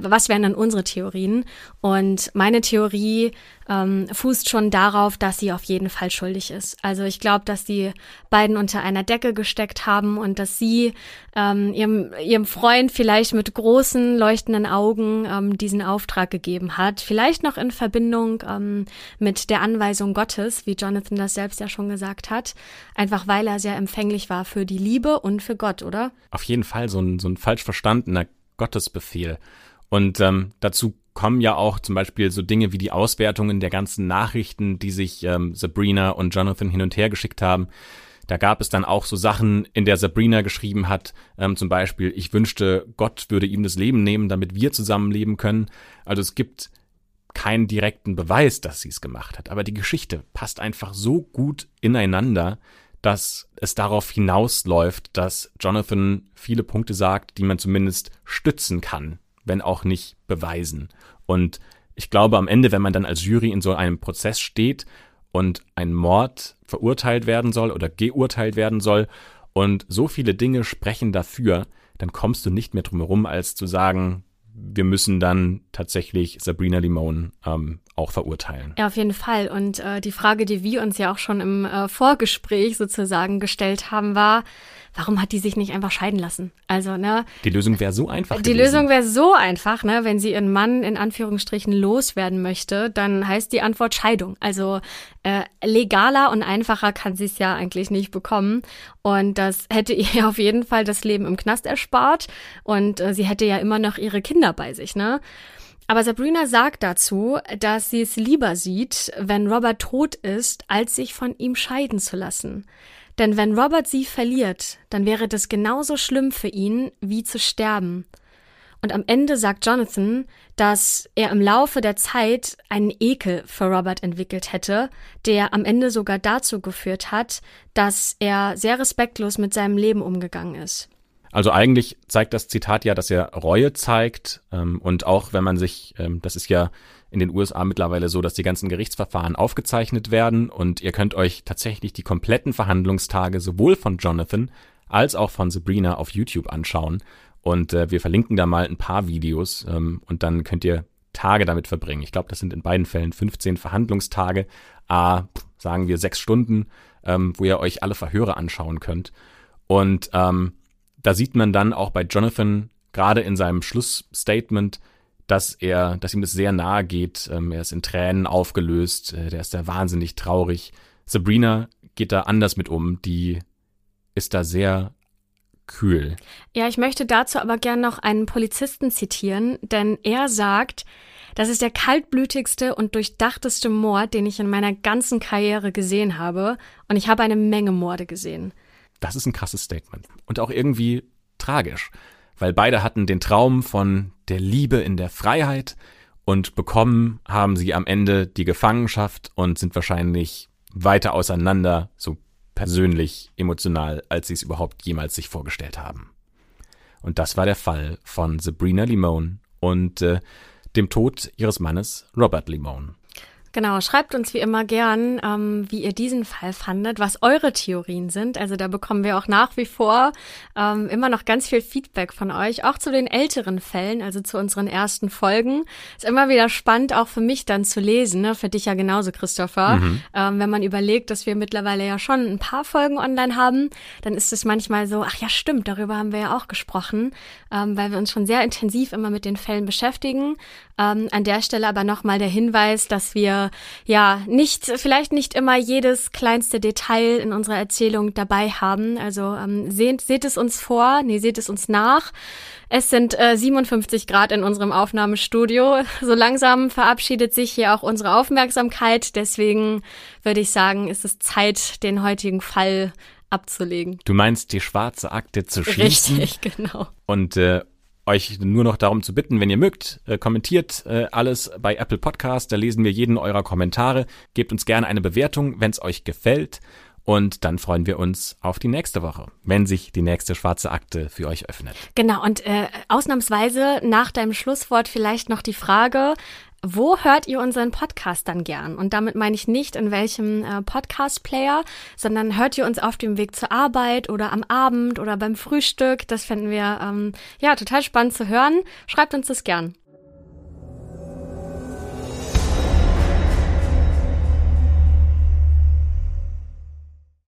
was wären dann unsere Theorien. Und meine Theorie ähm, fußt schon darauf, dass sie auf jeden Fall schuldig ist. Also ich glaube, dass die beiden unter einer Decke gesteckt haben und dass sie ähm, ihrem, ihrem Freund vielleicht mit großen leuchtenden Augen ähm, diesen Auftrag gegeben hat. Vielleicht noch in Verbindung ähm, mit der Anweisung Gottes, wie Jonathan das selbst ja schon gesagt hat. Einfach weil er sehr empfänglich war für die Liebe und für Gott, oder? Auf jeden Fall so ein, so ein falsch verstandener Gottesbefehl. Und ähm, dazu kommen ja auch zum Beispiel so Dinge wie die Auswertungen der ganzen Nachrichten, die sich ähm, Sabrina und Jonathan hin und her geschickt haben. Da gab es dann auch so Sachen, in der Sabrina geschrieben hat, ähm, zum Beispiel, ich wünschte, Gott würde ihm das Leben nehmen, damit wir zusammenleben können. Also es gibt keinen direkten Beweis, dass sie es gemacht hat. Aber die Geschichte passt einfach so gut ineinander, dass es darauf hinausläuft, dass Jonathan viele Punkte sagt, die man zumindest stützen kann, wenn auch nicht beweisen. Und ich glaube, am Ende, wenn man dann als Jury in so einem Prozess steht und ein Mord verurteilt werden soll oder geurteilt werden soll und so viele Dinge sprechen dafür, dann kommst du nicht mehr drum herum, als zu sagen, wir müssen dann tatsächlich Sabrina Limone ähm, auch verurteilen. Ja, auf jeden Fall. Und äh, die Frage, die wir uns ja auch schon im äh, Vorgespräch sozusagen gestellt haben, war, warum hat die sich nicht einfach scheiden lassen? Also, ne? Die Lösung wäre so einfach. Die gewesen. Lösung wäre so einfach, ne? Wenn sie ihren Mann in Anführungsstrichen loswerden möchte, dann heißt die Antwort Scheidung. Also äh, legaler und einfacher kann sie es ja eigentlich nicht bekommen. Und das hätte ihr auf jeden Fall das Leben im Knast erspart. Und äh, sie hätte ja immer noch ihre Kinder bei sich, ne? Aber Sabrina sagt dazu, dass sie es lieber sieht, wenn Robert tot ist, als sich von ihm scheiden zu lassen. Denn wenn Robert sie verliert, dann wäre das genauso schlimm für ihn, wie zu sterben. Und am Ende sagt Jonathan, dass er im Laufe der Zeit einen Ekel für Robert entwickelt hätte, der am Ende sogar dazu geführt hat, dass er sehr respektlos mit seinem Leben umgegangen ist. Also eigentlich zeigt das Zitat ja, dass er Reue zeigt ähm, und auch wenn man sich, ähm, das ist ja in den USA mittlerweile so, dass die ganzen Gerichtsverfahren aufgezeichnet werden und ihr könnt euch tatsächlich die kompletten Verhandlungstage sowohl von Jonathan als auch von Sabrina auf YouTube anschauen. Und äh, wir verlinken da mal ein paar Videos ähm, und dann könnt ihr Tage damit verbringen. Ich glaube, das sind in beiden Fällen 15 Verhandlungstage, a, sagen wir sechs Stunden, ähm, wo ihr euch alle Verhöre anschauen könnt. Und ähm, da sieht man dann auch bei Jonathan gerade in seinem Schlussstatement, dass er, dass ihm das sehr nahe geht. Ähm, er ist in Tränen aufgelöst, äh, der ist da wahnsinnig traurig. Sabrina geht da anders mit um, die ist da sehr kühl. Ja, ich möchte dazu aber gern noch einen Polizisten zitieren, denn er sagt, das ist der kaltblütigste und durchdachteste Mord, den ich in meiner ganzen Karriere gesehen habe. Und ich habe eine Menge Morde gesehen. Das ist ein krasses Statement. Und auch irgendwie tragisch weil beide hatten den Traum von der Liebe in der Freiheit und bekommen haben sie am Ende die Gefangenschaft und sind wahrscheinlich weiter auseinander, so persönlich, emotional, als sie es überhaupt jemals sich vorgestellt haben. Und das war der Fall von Sabrina Limone und äh, dem Tod ihres Mannes Robert Limone. Genau, schreibt uns wie immer gern, ähm, wie ihr diesen Fall fandet, was eure Theorien sind. Also da bekommen wir auch nach wie vor ähm, immer noch ganz viel Feedback von euch, auch zu den älteren Fällen, also zu unseren ersten Folgen. Ist immer wieder spannend, auch für mich dann zu lesen, ne? für dich ja genauso, Christopher. Mhm. Ähm, wenn man überlegt, dass wir mittlerweile ja schon ein paar Folgen online haben, dann ist es manchmal so, ach ja, stimmt, darüber haben wir ja auch gesprochen, ähm, weil wir uns schon sehr intensiv immer mit den Fällen beschäftigen. Ähm, an der Stelle aber nochmal der Hinweis, dass wir ja nicht, vielleicht nicht immer jedes kleinste Detail in unserer Erzählung dabei haben. Also ähm, seht, seht es uns vor, nee, seht es uns nach. Es sind äh, 57 Grad in unserem Aufnahmestudio. So langsam verabschiedet sich hier auch unsere Aufmerksamkeit. Deswegen würde ich sagen, ist es Zeit, den heutigen Fall abzulegen. Du meinst, die schwarze Akte zu schließen? Richtig, genau. Und äh, euch nur noch darum zu bitten, wenn ihr mögt, äh, kommentiert äh, alles bei Apple Podcast. Da lesen wir jeden eurer Kommentare. Gebt uns gerne eine Bewertung, wenn es euch gefällt. Und dann freuen wir uns auf die nächste Woche, wenn sich die nächste schwarze Akte für euch öffnet. Genau, und äh, ausnahmsweise nach deinem Schlusswort vielleicht noch die Frage, wo hört ihr unseren Podcast dann gern? Und damit meine ich nicht in welchem äh, Podcast-Player, sondern hört ihr uns auf dem Weg zur Arbeit oder am Abend oder beim Frühstück? Das fänden wir ähm, ja total spannend zu hören. Schreibt uns das gern.